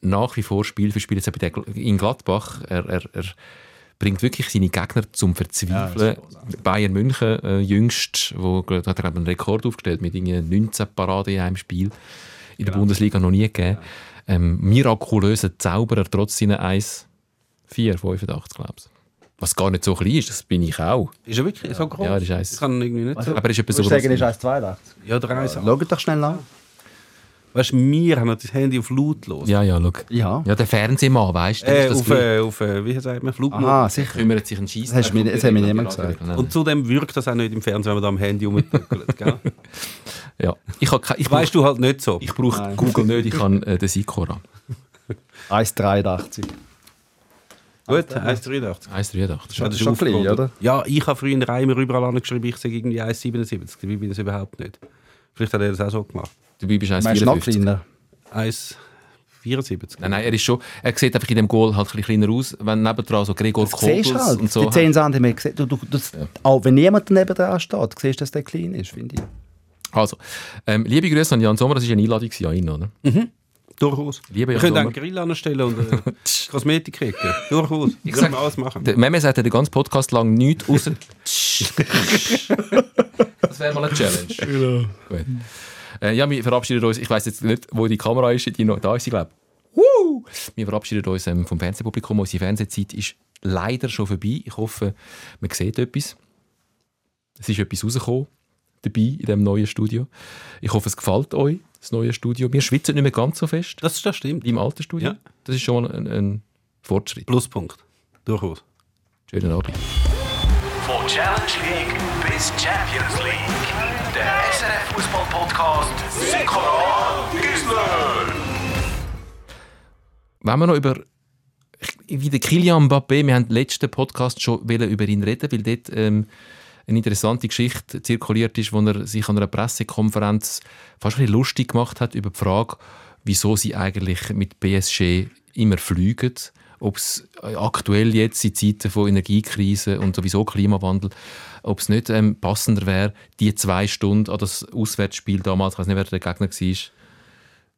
nach wie vor Spiel für Spiel. Jetzt bei in Gladbach, er, er, er bringt wirklich seine Gegner zum Verzweifeln. Bayern München äh, jüngst, wo hat er einen Rekord aufgestellt mit irgendwie 19 Paraden in einem Spiel. In der Bundesliga noch nie gegeben. Ähm, mirakulöser Zauberer trotz seiner 1, 4, 85, glaube ich. Was gar nicht so klein ist, das bin ich auch. Ist er wirklich so groß? Ja, das ist eins. Ich kann irgendwie nicht so. Aber er ist etwa Du so groß. sagen, er ist 1,82. Ja, drei ja, Schau doch schnell nach. Weißt du, wir haben das Handy auf lautlos. Ja, ja, schau. Ja. Ja, der Fernsehmann, weißt du? Äh, das auf, äh, auf äh, wie sagt man, Flugmodus. Aha, sicher. kümmert sich ein Scheiß. Das hast mir- das hat mir niemand gesagt. Und zudem wirkt das auch nicht im Fernsehen, wenn man da am Handy gell? ja. Ich, hab kein- ich, brauch, weißt du halt nicht so. ich brauche Google nicht, ich kann äh, den Sikora. 1,83. Gut, 1,83. 1,83. Ja, Das das ist schon klein, oder? Ja, ich habe früher immer überall angeschrieben, ich sage irgendwie 1,77. Dabei bin ich es überhaupt nicht. Vielleicht hat er das auch so gemacht. Dabei bist du Meinst du noch 1,54. kleiner? 1,74. Nein, nein, er ist schon, er sieht einfach in dem Goal halt ein bisschen kleiner aus, wenn nebendran so Gregor Kobels halt. und so. Die 10 cm. Du, du, das, Auch wenn niemand neben dran steht, siehst du, dass der klein ist, finde ich. Also, ähm, liebe Grüße an Jan Sommer, das war eine Einladung an ihn, oder? Durchaus. Liebe Wir Jan Sommer. einen Grill anstellen und äh, Kosmetik kriegen. Durchaus. Ich sag- wir alles machen. Der Meme sagt ja den ganzen Podcast lang nichts außer. das wäre mal eine Challenge. Gut. Äh, ja, wir verabschieden uns. Ich weiß jetzt nicht, wo die Kamera ist. Die noch da ist, ich glaube. Woo! Wir verabschieden uns ähm, vom Fernsehpublikum. Unsere Fernsehzeit ist leider schon vorbei. Ich hoffe, man sieht etwas. Es ist etwas rausgekommen dabei in diesem neuen Studio. Ich hoffe, es gefällt euch, das neue Studio. Wir schwitzen nicht mehr ganz so fest Das, das stimmt. im alten Studio. Ja. Das ist schon mal ein, ein Fortschritt. Pluspunkt. Durchaus. Schönen Abend. Von Challenge League bis Champions League. Der SRF Fußball Podcast Sikora Gisler. Wenn wir noch über wie der Kilian Mbappé, wir haben im letzten Podcast schon über ihn reden, weil dort ähm, eine interessante Geschichte zirkuliert ist, wo er sich an einer Pressekonferenz fast ein lustig gemacht hat über die Frage, wieso sie eigentlich mit PSG immer fliegen, ob es aktuell jetzt in Zeiten von Energiekrise und sowieso Klimawandel, ob es nicht ähm, passender wäre, die zwei Stunden an das Auswärtsspiel damals, ich weiß nicht, wer der Gegner war, ich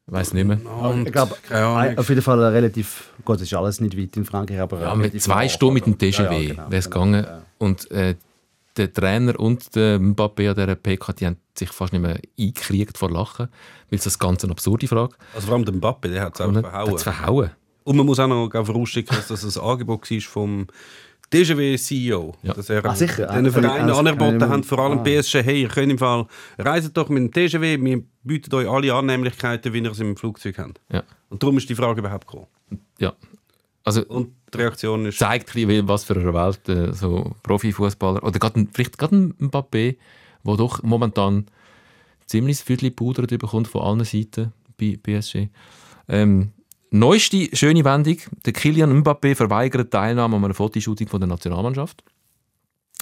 weiß nicht mehr. Und, Ich glaube, keine Ahnung. auf jeden Fall relativ. Gut, das ist alles nicht weit in Frankreich, aber. Ja, mit zwei. Stunden mit dem TGV Ja, ja, genau, wäre es genau, gegangen. ja. Und äh, der Trainer und der Mbappé an dieser PK, die haben sich fast nicht mehr eingekriegt vor Lachen, weil es das ganz eine absurde Frage. Also vor allem der Mbappe, der hat es hat's verhauen. verhauen. Und man muss auch noch vorausschicken, dass das ein Angebot war vom DGW-CEO. Ja. Dass er Ah, sicher. den Ah, Vereinen ich- angeboten ich- hat, vor allem ah. PSG, hey, ihr könnt im Fall, reiset doch mit dem TGW, wir bieten euch alle Annehmlichkeiten, wie ihr es im Flugzeug habt. Ja. Und darum ist die Frage überhaupt gekommen. ja. Also Und die Reaktion ist... zeigt ein bisschen, was für eine Welt äh, so Profifußballer oder gerade ein- vielleicht gerade ein Mbappé, der doch momentan ziemlich viel Puder bekommt von allen Seiten bei PSG. Ähm, neueste schöne Wendung: Der Kylian Mbappé verweigert Teilnahme an einer Fotoshooting von der Nationalmannschaft.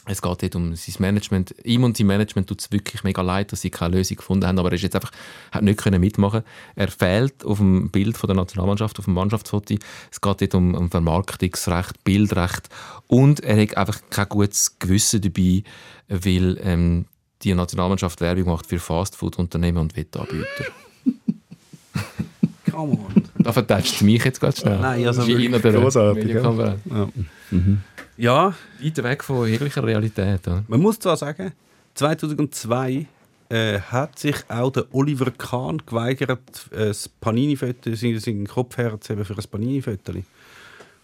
Es geht dort um sein Management. Ihm und sein Management tut es wirklich mega leid, dass sie keine Lösung gefunden haben. Aber er ist jetzt einfach, hat nicht können mitmachen. Er fehlt auf dem Bild von der Nationalmannschaft, auf dem Mannschaftsfoto. Es geht dort um, um Vermarktungsrecht, Bildrecht. Und er hat einfach kein gutes Gewissen dabei, weil ähm, die Nationalmannschaft Werbung macht für Fastfood-Unternehmen und Wettanbieter. Come on. Da vertätscht es mich jetzt ganz schnell. Nein, also in wirklich einer großartig, Medienkonferenz. Ja, Weit weg von jeglicher Realität. Oder? man muss zwar sagen, 2002 äh, hat sich auch der Oliver Kahn geweigert, äh, das Panini-Foto, seinen Kopf herzugeben für ein Panini-Foto.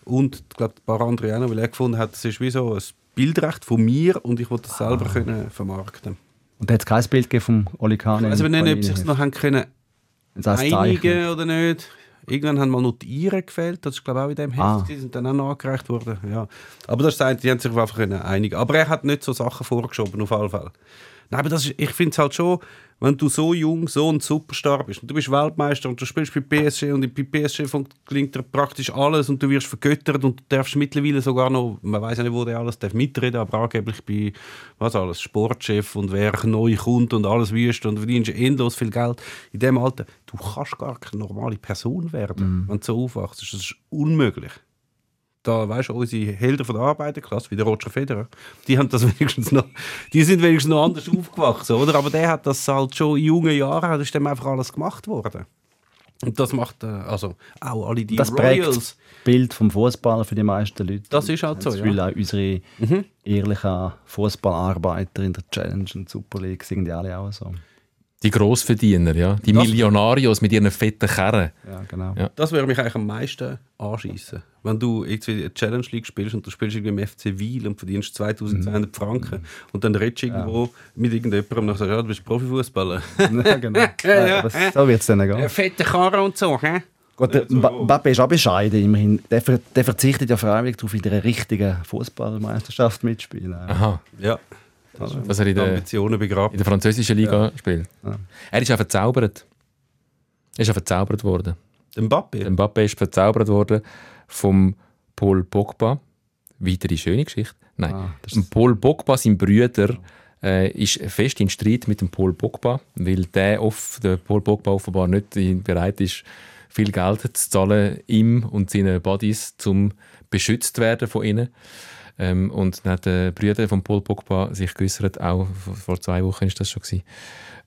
Und ich glaube, ein paar andere auch noch, weil er gefunden hat, es ist wie so ein Bildrecht von mir und ich wollte das selber können vermarkten. Und da hat es kein Bild vom Oli Kahn. Also wir nennen, ob sich noch haben können einigen oder nicht. Irgendwann haben mal noch die Iren gefällt, das ist glaube ich auch in dem Heft, Ah. die sind dann auch nachgereicht worden. Ja. Aber das ist das die haben sich einfach einigen. Aber er hat nicht so Sachen vorgeschoben, auf alle Fälle. Nein, aber das ist, ich finde es halt schon, wenn du so jung, so ein Superstar bist und du bist Weltmeister und du spielst bei PSG und bei PSG gelingt dir praktisch alles und du wirst vergöttert und du darfst mittlerweile sogar noch, man weiß ja nicht, wo der alles darf mitreden, aber angeblich bei, was alles, Sportchef und wer neu kommt und alles wüst und verdienst endlos viel Geld. In dem Alter, du kannst gar keine normale Person werden, wenn du so aufwachst. Das ist unmöglich da weißt du, unsere Helden von der Arbeiterklasse, wie der Roger Federer, die haben das wenigstens noch, die sind wenigstens noch anders aufgewachsen, oder? Aber der hat das halt schon in jungen Jahren, das ist dem einfach alles gemacht worden. Und das macht, äh, also auch alle die Das Royals. das Bild vom Fußballer für die meisten Leute. Das ist halt so, ja. Gefühl, auch unsere ehrlichen Fußballarbeiter in der Challenge und Super League sind die alle auch so. Die Grossverdiener, ja. Die Das- Millionarios mit ihren fetten Kerren. Ja, genau. Ja. Das würde mich eigentlich am meisten anschießen. Wenn du irgendwie eine Challenge League spielst und du spielst irgendwie im FC Wiel und verdienst 2200 Franken und dann redest du irgendwo mit irgendjemandem und dann sagst du, ja, du bist Profifußballer. ja, genau. ja, aber so wird es dann gehen. Fette Karre und so, hä? Gut, der Mba- Mbappé ist auch bescheiden immerhin. Der, der verzichtet ja freiwillig darauf, in der richtigen Fußballmeisterschaft mitspielen. Aha. Ja. Dass er in der, Ambitionen in begraben. der französischen Liga spielt. Er ist auch verzaubert. Er ist auch verzaubert worden. Mbappé? Mbappé ist verzaubert worden vom Paul Pogba. Weitere schöne Geschichte. Nein. Ah, Paul Pogba, sein Brüder, äh, ist fest in Streit mit dem Paul Pogba, weil der, off, der Paul Pogba offenbar nicht in- bereit ist, viel Geld zu zahlen, ihm und seinen Buddies, um beschützt werden von ihnen. Ähm, und dann hat der Brüder von Paul Pogba sich geäußert, auch vor- zwei Wochen ist das schon gewesen.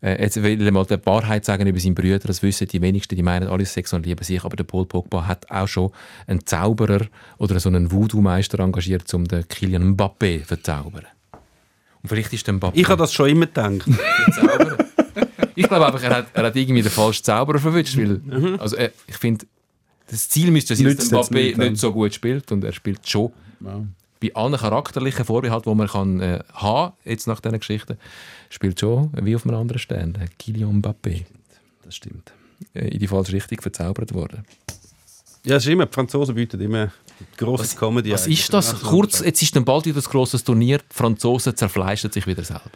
Äh, jetzt will er mal die Wahrheit sagen über seinen Brüder, das wissen die wenigsten, die meinen alles Sex und lieben sich, aber der Paul Pogba hat auch schon einen Zauberer oder so einen Voodoo-Meister engagiert, um den Kylian Mbappé zu verzaubern. Und vielleicht ist der Mbappé Ich habe das schon immer gedacht. Ich glaube einfach, er hat, er hat irgendwie den falschen Zauberer verwünscht, weil, also er, ich finde, das Ziel müsste sein, dass Mbappé nicht, nicht, so gut spielt und er spielt schon. Bei allen charakterlichen Vorbehalten, die man kann, äh, haben jetzt nach diesen Geschichten, spielt schon wie auf einem anderen Stern. Der Kylian Mbappé Das stimmt. äh, in die falsche Richtung verzaubert worden. Ja, es ist immer, die Franzosen bieten immer grosse Comedy. Was eigentlich. ist das? Kurz, jetzt ist dann bald wieder das grosse Turnier. Die Franzosen zerfleischen sich wieder selber.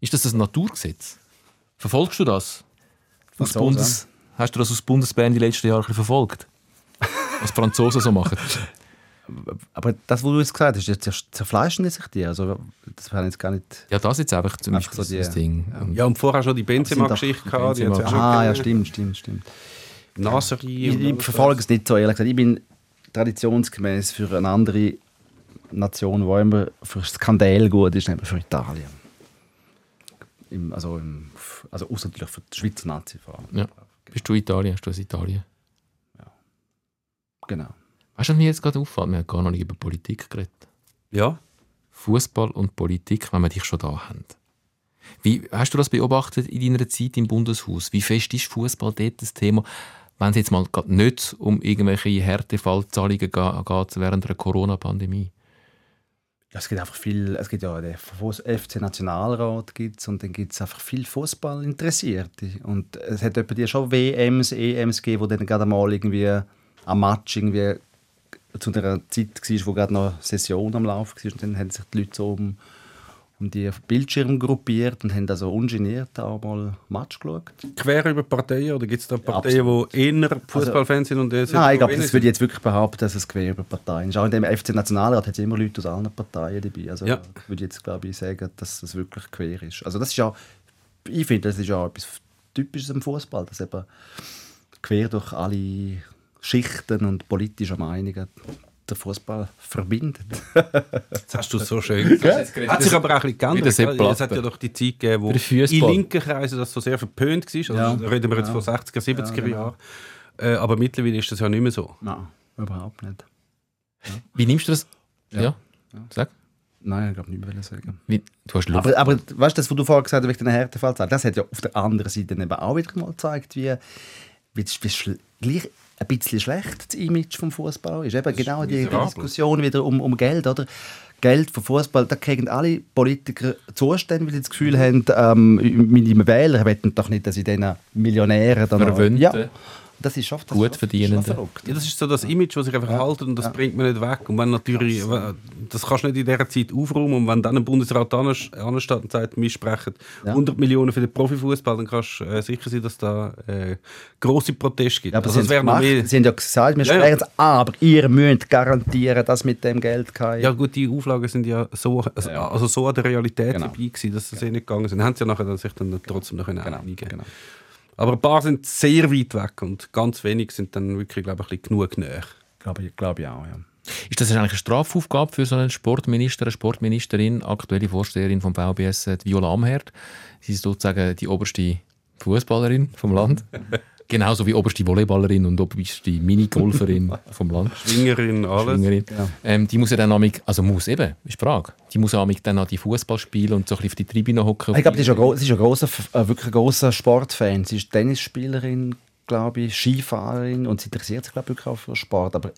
Ist das ein Naturgesetz? Verfolgst du das? Aus? Bundes, hast du das aus Bundesbern die letzten Jahre ein verfolgt? Was die Franzosen so machen? Aber das, was du jetzt gesagt hast, jetzt zerfleischen die sich die. Also, das wäre jetzt gar nicht. Ja, das jetzt einfach zum Beispiel so das die- Ding. Ja, und vorher schon die Benzema-Geschichte gehabt. Die ja schon Ah, ja, stimmt, stimmt, stimmt. Nasserie. Ich, ich verfolge es nicht so, ehrlich gesagt. Ich bin traditionsgemäß für eine andere Nation, die immer für Skandal gut ist, nämlich für Italien. Im, also, im, also außer natürlich für die Schweizer Nazi vor allem. Ja. Bist du Italien? Hast du aus Italien? Genau. Weißt du, was mir jetzt gerade auffällt? Wir haben gar noch nicht über Politik geredet. Ja. Fußball und Politik, wenn wir dich schon da haben. Wie hast du das beobachtet in deiner Zeit im Bundeshaus? Wie fest ist Fußball dort das Thema? Wenn es jetzt mal nicht um irgendwelche Härtefallzahlungen geht während der Corona-Pandemie. Es gibt einfach viel, es gibt ja den Fuss- FC Nationalrat gibt's, und dann gibt es einfach viel Fußball Interessierte und es hat etwa die schon WMs, EMs gegeben, wo dann gerade mal irgendwie am Match irgendwie zu einer Zeit war, wo gerade noch eine Session am Laufen war und dann haben sich die Leute so um, um die Bildschirme gruppiert und haben also ungeniert auch mal Match geschaut. Quer über Parteien oder gibt es da Parteien, die eher Fußballfans sind und solche, Nein, ich glaube, das würde ich jetzt wirklich behaupten, dass es quer über Parteien ist. Auch in dem FC Nationalrat hat es immer Leute aus allen Parteien dabei. Also Ja. würde ich jetzt, glaube ich, sagen, dass das wirklich quer ist. Also das ist ja, ich finde, das ist ja etwas Typisches am Fußball, dass eben quer durch alle Schichten und politische Meinungen der Fußball verbindet. Das hast du so schön gesagt. Hat sich aber auch ein bisschen geändert. Es hat ja doch die Zeit gegeben, wo in linken Kreisen das so sehr verpönt war. Also Ja. Reden wir jetzt von 60er, 70er Jahren. Äh, aber mittlerweile ist das ja nicht mehr so. Nein, überhaupt nicht. Wie nimmst du das? Ja. Sag. Nein, ich glaube nicht mehr sagen. Wie, du hast Luft. Aber, aber weißt du, das, was du vorher gesagt hast, wegen den Härtefallzahlen, das hat ja auf der anderen Seite eben auch wieder mal gezeigt, wie, wie, wie gleich ein bisschen schlecht das Image vom Fußball ist. Eben genau die. Diskussion wieder um, um Geld, oder? Geld vom Fußball, da kriegen alle Politiker Zustände, weil sie das Gefühl haben, ähm, meine Wähler wollen doch nicht, dass ich diesen Millionären dann Verwöhnten. ja, das ist oft das Gut verrückt. Ja, das ist so das Image, das sich einfach haltet und das bringt man nicht weg. Und wenn natürlich, das kannst du nicht in dieser Zeit aufräumen und wenn dann ein Bundesrat anst- ansteht und sagt, wir sprechen Ja. 100 Millionen für den Profifußball, dann kannst du äh, sicher sein, dass da äh, große Proteste gibt. Ja, aber also, sie, haben sie haben ja gesagt, wir Ja, ja. sprechen es aber ihr müsst garantieren, dass mit dem Geld kein... ja gut, die Auflagen sind ja so, also, also so an der Realität Genau. dabei gewesen, dass das eh nicht gegangen sind. Dann haben sie ja nachher dann sich dann trotzdem noch genau, einigen genau. Aber ein paar sind sehr weit weg und ganz wenig sind dann wirklich, glaube ich, ein bisschen genug näher. Glaube ich, glaube ich auch, ja. Ist das eigentlich eine Strafaufgabe für so einen Sportminister, eine Sportministerin, aktuelle Vorsteherin vom VBS, äh, die Viola Amherd? Sie ist sozusagen die oberste Fußballerin vom Land. Genauso wie oberste Volleyballerin und oberste Minigolferin vom Land. Schwingerin, alles. Schwingerin. Ähm, die muss ja dann amig, also muss eben, ist die Frage. Die muss ja dann an die Fußball spielen und so ein bisschen auf die Tribüne hocken. Ich glaube, sie ist, ein gro- sie ist ein grosser, äh, wirklich ein grosser Sportfan. Sie ist Tennisspielerin, glaube ich, Skifahrerin und sie interessiert sich, glaube ich, wirklich auch für Sport. Aber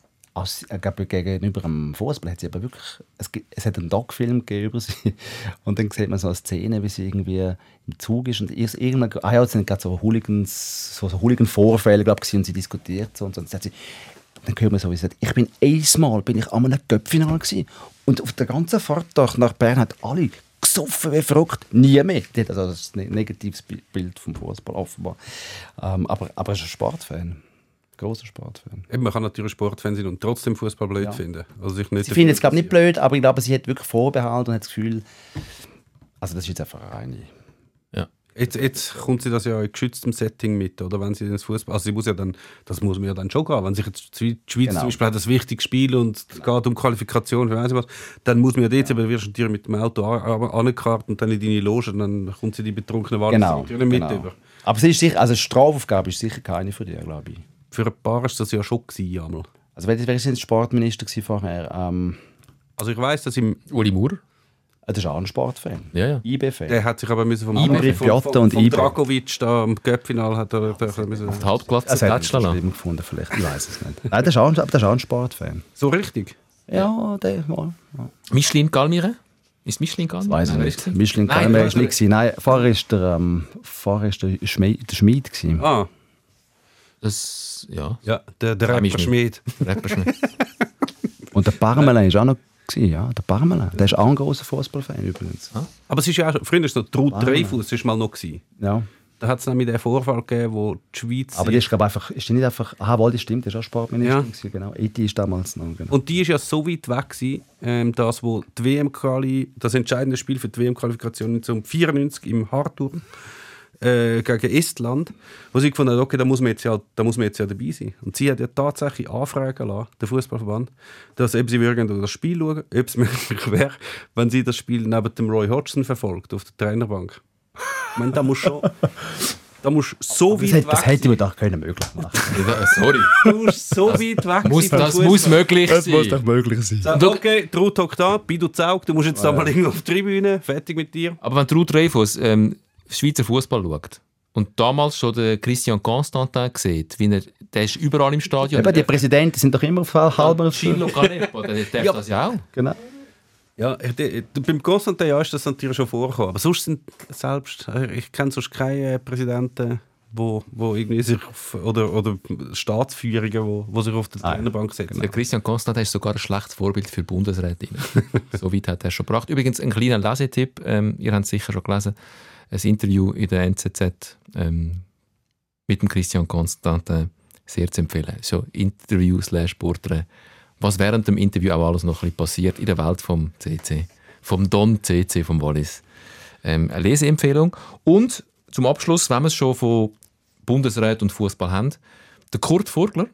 glaube, gegenüber dem Fußball hat sie aber wirklich... Es, es hat einen Doc-Film über sie und dann sieht man so eine Szene, wie sie irgendwie im Zug ist und irgendein... Ah ja, es sind gerade so Hooligans, so, so Hooligan-Vorfälle, glaube ich, und sie diskutiert so und so. Und dann sagt sie, dann hört man so, wie sie sagt, ich bin einmal bin ich an einem gewesen und auf der ganzen Fahrt nach Bern hat alle gesoffen wie verrückt, nie mehr. Also das ne- negatives Bi- Bild vom Fußball offenbar. Ähm, aber, aber er ist ein Sportfan, großer Sportfan. Eben, man kann natürlich Sportfan sein und trotzdem Fußball blöd Ja. finden. Also sich nicht Sie findet es glaube nicht blöd, aber ich glaube, sie hat wirklich Vorbehalt und hat das Gefühl, also das ist jetzt einfach eine Jetzt, jetzt kommt sie das ja in geschütztem Setting mit, oder? Wenn sie ins Fußball, also sie muss ja dann, das muss man ja dann schon gehen. Wenn sich jetzt die Schweiz Genau. zum Beispiel hat das wichtige Spiel und es geht um Qualifikation für ich was, dann muss man ja dort, aber wirst du natürlich mit dem Auto an- an- angekarrt und dann in deine Loge und dann kommt sie die betrunkene Wahl Genau, mit genau. über. Aber sie ist sicher, also Strafaufgabe ist sicher keine von dir, glaube ich. Für ein paar ist das ja schon gewesen, einmal. Also wer, ist denn Sportminister vorher? Ähm, Also ich weiß, dass im, Uli Maurer? das ist auch ein Sportfan. Ja, ja. IB-Fan. der hat sich aber müssen vom Ibri, vom, Piotta vom, und Ibri. Dragovic da am Göppfinal hat er, der müssen, Die Halbglatze Das hat er gefunden, vielleicht. Ich weiß es nicht. Nein, das ist auch, aber das ist auch ein Sportfan. so richtig. Ja, der ja. ja. Michelin Galmire? Ist Michelin Galmire? Weiß ich nicht. Michelin nein, ist nicht. Nein, vorher ist der, ähm, vorher ist der, Schmied, der Schmied. Ah, Das, ja. ja, der, der Rapper. Schmied. Rapper Schmidt. Und der Parmelin ist auch noch ja. Der Parmelin. Der ist auch ein großer Fußballfan übrigens. Aber es ist ja auch, früher war es noch Trud Dreyfus, ist mal noch gewesen. Ja. Da hat es nämlich den Vorfall gegeben, wo die Schweiz... Aber die ist, glaube ich, einfach, ist die nicht einfach, aha, wohl, die stimmt, die ist auch Sportminister Ja. gewesen, genau. E.T. ist damals noch, genau. und die ist ja so weit weg gewesen, ähm, dass wo die WM-Quali, das entscheidende Spiel für die WM-Qualifikation 1994 im Hartturm äh, gegen Estland, wo sie gefunden hat, okay, da muss, man jetzt ja, da muss man jetzt ja dabei sein. Und sie hat ja tatsächlich anfragen lassen, der Fußballverband, dass eben sie würden das Spiel schauen, ob es möglich wäre, wenn sie das Spiel neben dem Roy Hodgson verfolgt auf der Trainerbank. Ich meine, da muss schon... Da musst so Das, weit hätte- weg das hätte man doch können möglich machen Sorry. Du musst so weit weg Muss, sein. das muss möglich sein. möglich sein. So, okay, Ruth hockt da, Bidu Zaug, du musst jetzt da mal irgendwo auf die Tribüne, fertig mit dir. Aber wenn Ruth Dreyfus ähm, Schweizer Fußball schaut und damals schon den Christian Constantin sieht, wie er, der ist überall im Stadion. Eben, die Präsidenten sind doch immer auf halber Gillo Canepa, der darf Ja. das ja auch. Genau. Ja, ich, beim Constantin ja ist das natürlich schon vorgekommen, aber sonst sind selbst, äh, ich kenne sonst keine äh, Präsidenten, wo, wo irgendwie sich auf, oder, oder Staatsführungen, wo, wo sich auf der Trainerbank setzen. Der Christian Constantin ist sogar ein schlechtes Vorbild für Bundesrätinnen. so weit hat er schon gebracht. Übrigens, ein kleiner Lesetipp, ähm, ihr habt es sicher schon gelesen, ein Interview in der NZZ ähm, mit dem Christian Constantin, sehr zu empfehlen. So Interview slash Porträt. Was während dem Interview auch alles noch ein bisschen passiert in der Welt vom CC, vom Don CC vom Wallis. Ähm, eine Leseempfehlung. Und zum Abschluss, wenn wir es schon von Bundesrat und Fußball haben, der Kurt Vogler,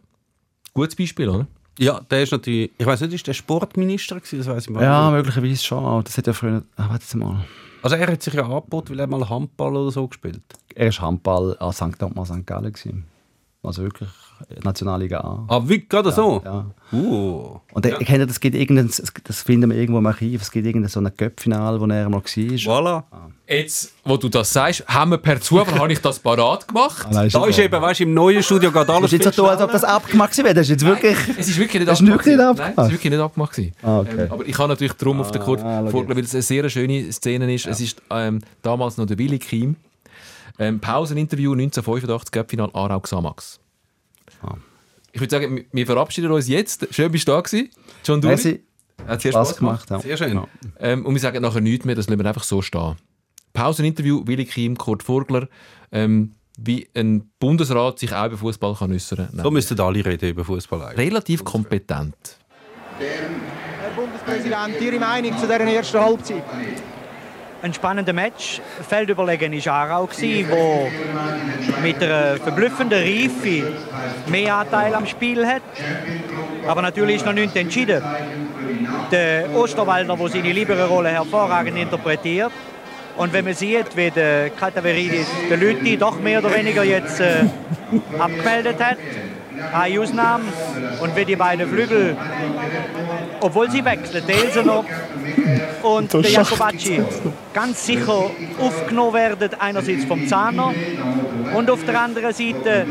gutes Beispiel, oder? Ja, der ist natürlich, ich weiß nicht, ist der Sportminister gewesen, das weiß ich mal. Ja, möglicherweise schon. aber Das hat ja früher. Ah, warte mal. Also er hat sich ja angeboten, weil er mal Handball oder so gespielt. Er war Handball an St. Thomas St. Gallen. Also wirklich Nationalliga A. Ah, wie, gerade so? Ja. Uh. Und ich kenne, das gibt irgendein, das finden wir irgendwo im Archiv, es gibt irgendein so ein Göppfinal, wo er mal war. Voilà. Jetzt, wo du das sagst, haben wir per Zufall habe ich das parat gemacht. Ah, nein, Da ist eben, weißt du, im neuen Studio geht alles Das ist jetzt so, als ob das abgemacht wäre. Das ist jetzt wirklich. Es ist wirklich nicht abgemacht. wirklich nicht abgemacht. Nein, es ist wirklich nicht abgemacht. gewesen. Ah, okay. ähm, aber ich habe natürlich drum auf den Kurt Ah, schau Vogler, weil es eine sehr schöne Szene ist. Es ist ähm, damals noch der Willi Kim. Ähm, Pauseninterview 1985, Göppfinal Aarau Xamax. Ah. Ich würde sagen, wir- verabschieden uns jetzt. Schön, bist du da gewesen. John Duri. Merci. Hat sehr Spaß Spaß gemacht. gemacht. Ja. Sehr schön. Ja. Ähm, und wir sagen nachher nichts mehr, das lassen wir einfach so stehen. Pauseninterview, Willi Kim, Kurt Vogler. Ähm, wie ein Bundesrat sich auch über Fußball kann äußern kann. So müssten alle reden über Fußball eigentlich. Relativ kompetent. Herr Bundespräsident, Ihre Meinung zu dieser ersten Halbzeit? Ein spannender Match. Feldüberlegen war Aarau, wo mit einer verblüffenden Reife mehr Anteil am Spiel hat. Aber natürlich ist noch nichts entschieden. Der Osterwalder, der seine Libero-Rolle hervorragend interpretiert. Und wenn man sieht, wie der Kataveridis der Lütti doch mehr oder weniger jetzt äh, abgemeldet hat, eine Ausnahme, und wie die beiden Flügel, obwohl sie wechseln, der Elsener und der Jacobacci, ganz sicher aufgenommen werden, einerseits vom Zahner und auf der anderen Seite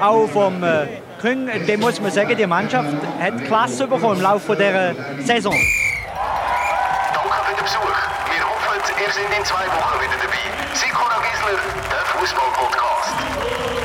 auch vom äh, Küng. Dem muss man sagen, die Mannschaft hat Klasse bekommen im Laufe dieser Saison. Danke für den Besuch. Wir hoffen, ihr seid in zwei Wochen wieder dabei. Sikora Gisler, der Fußball-Podcast.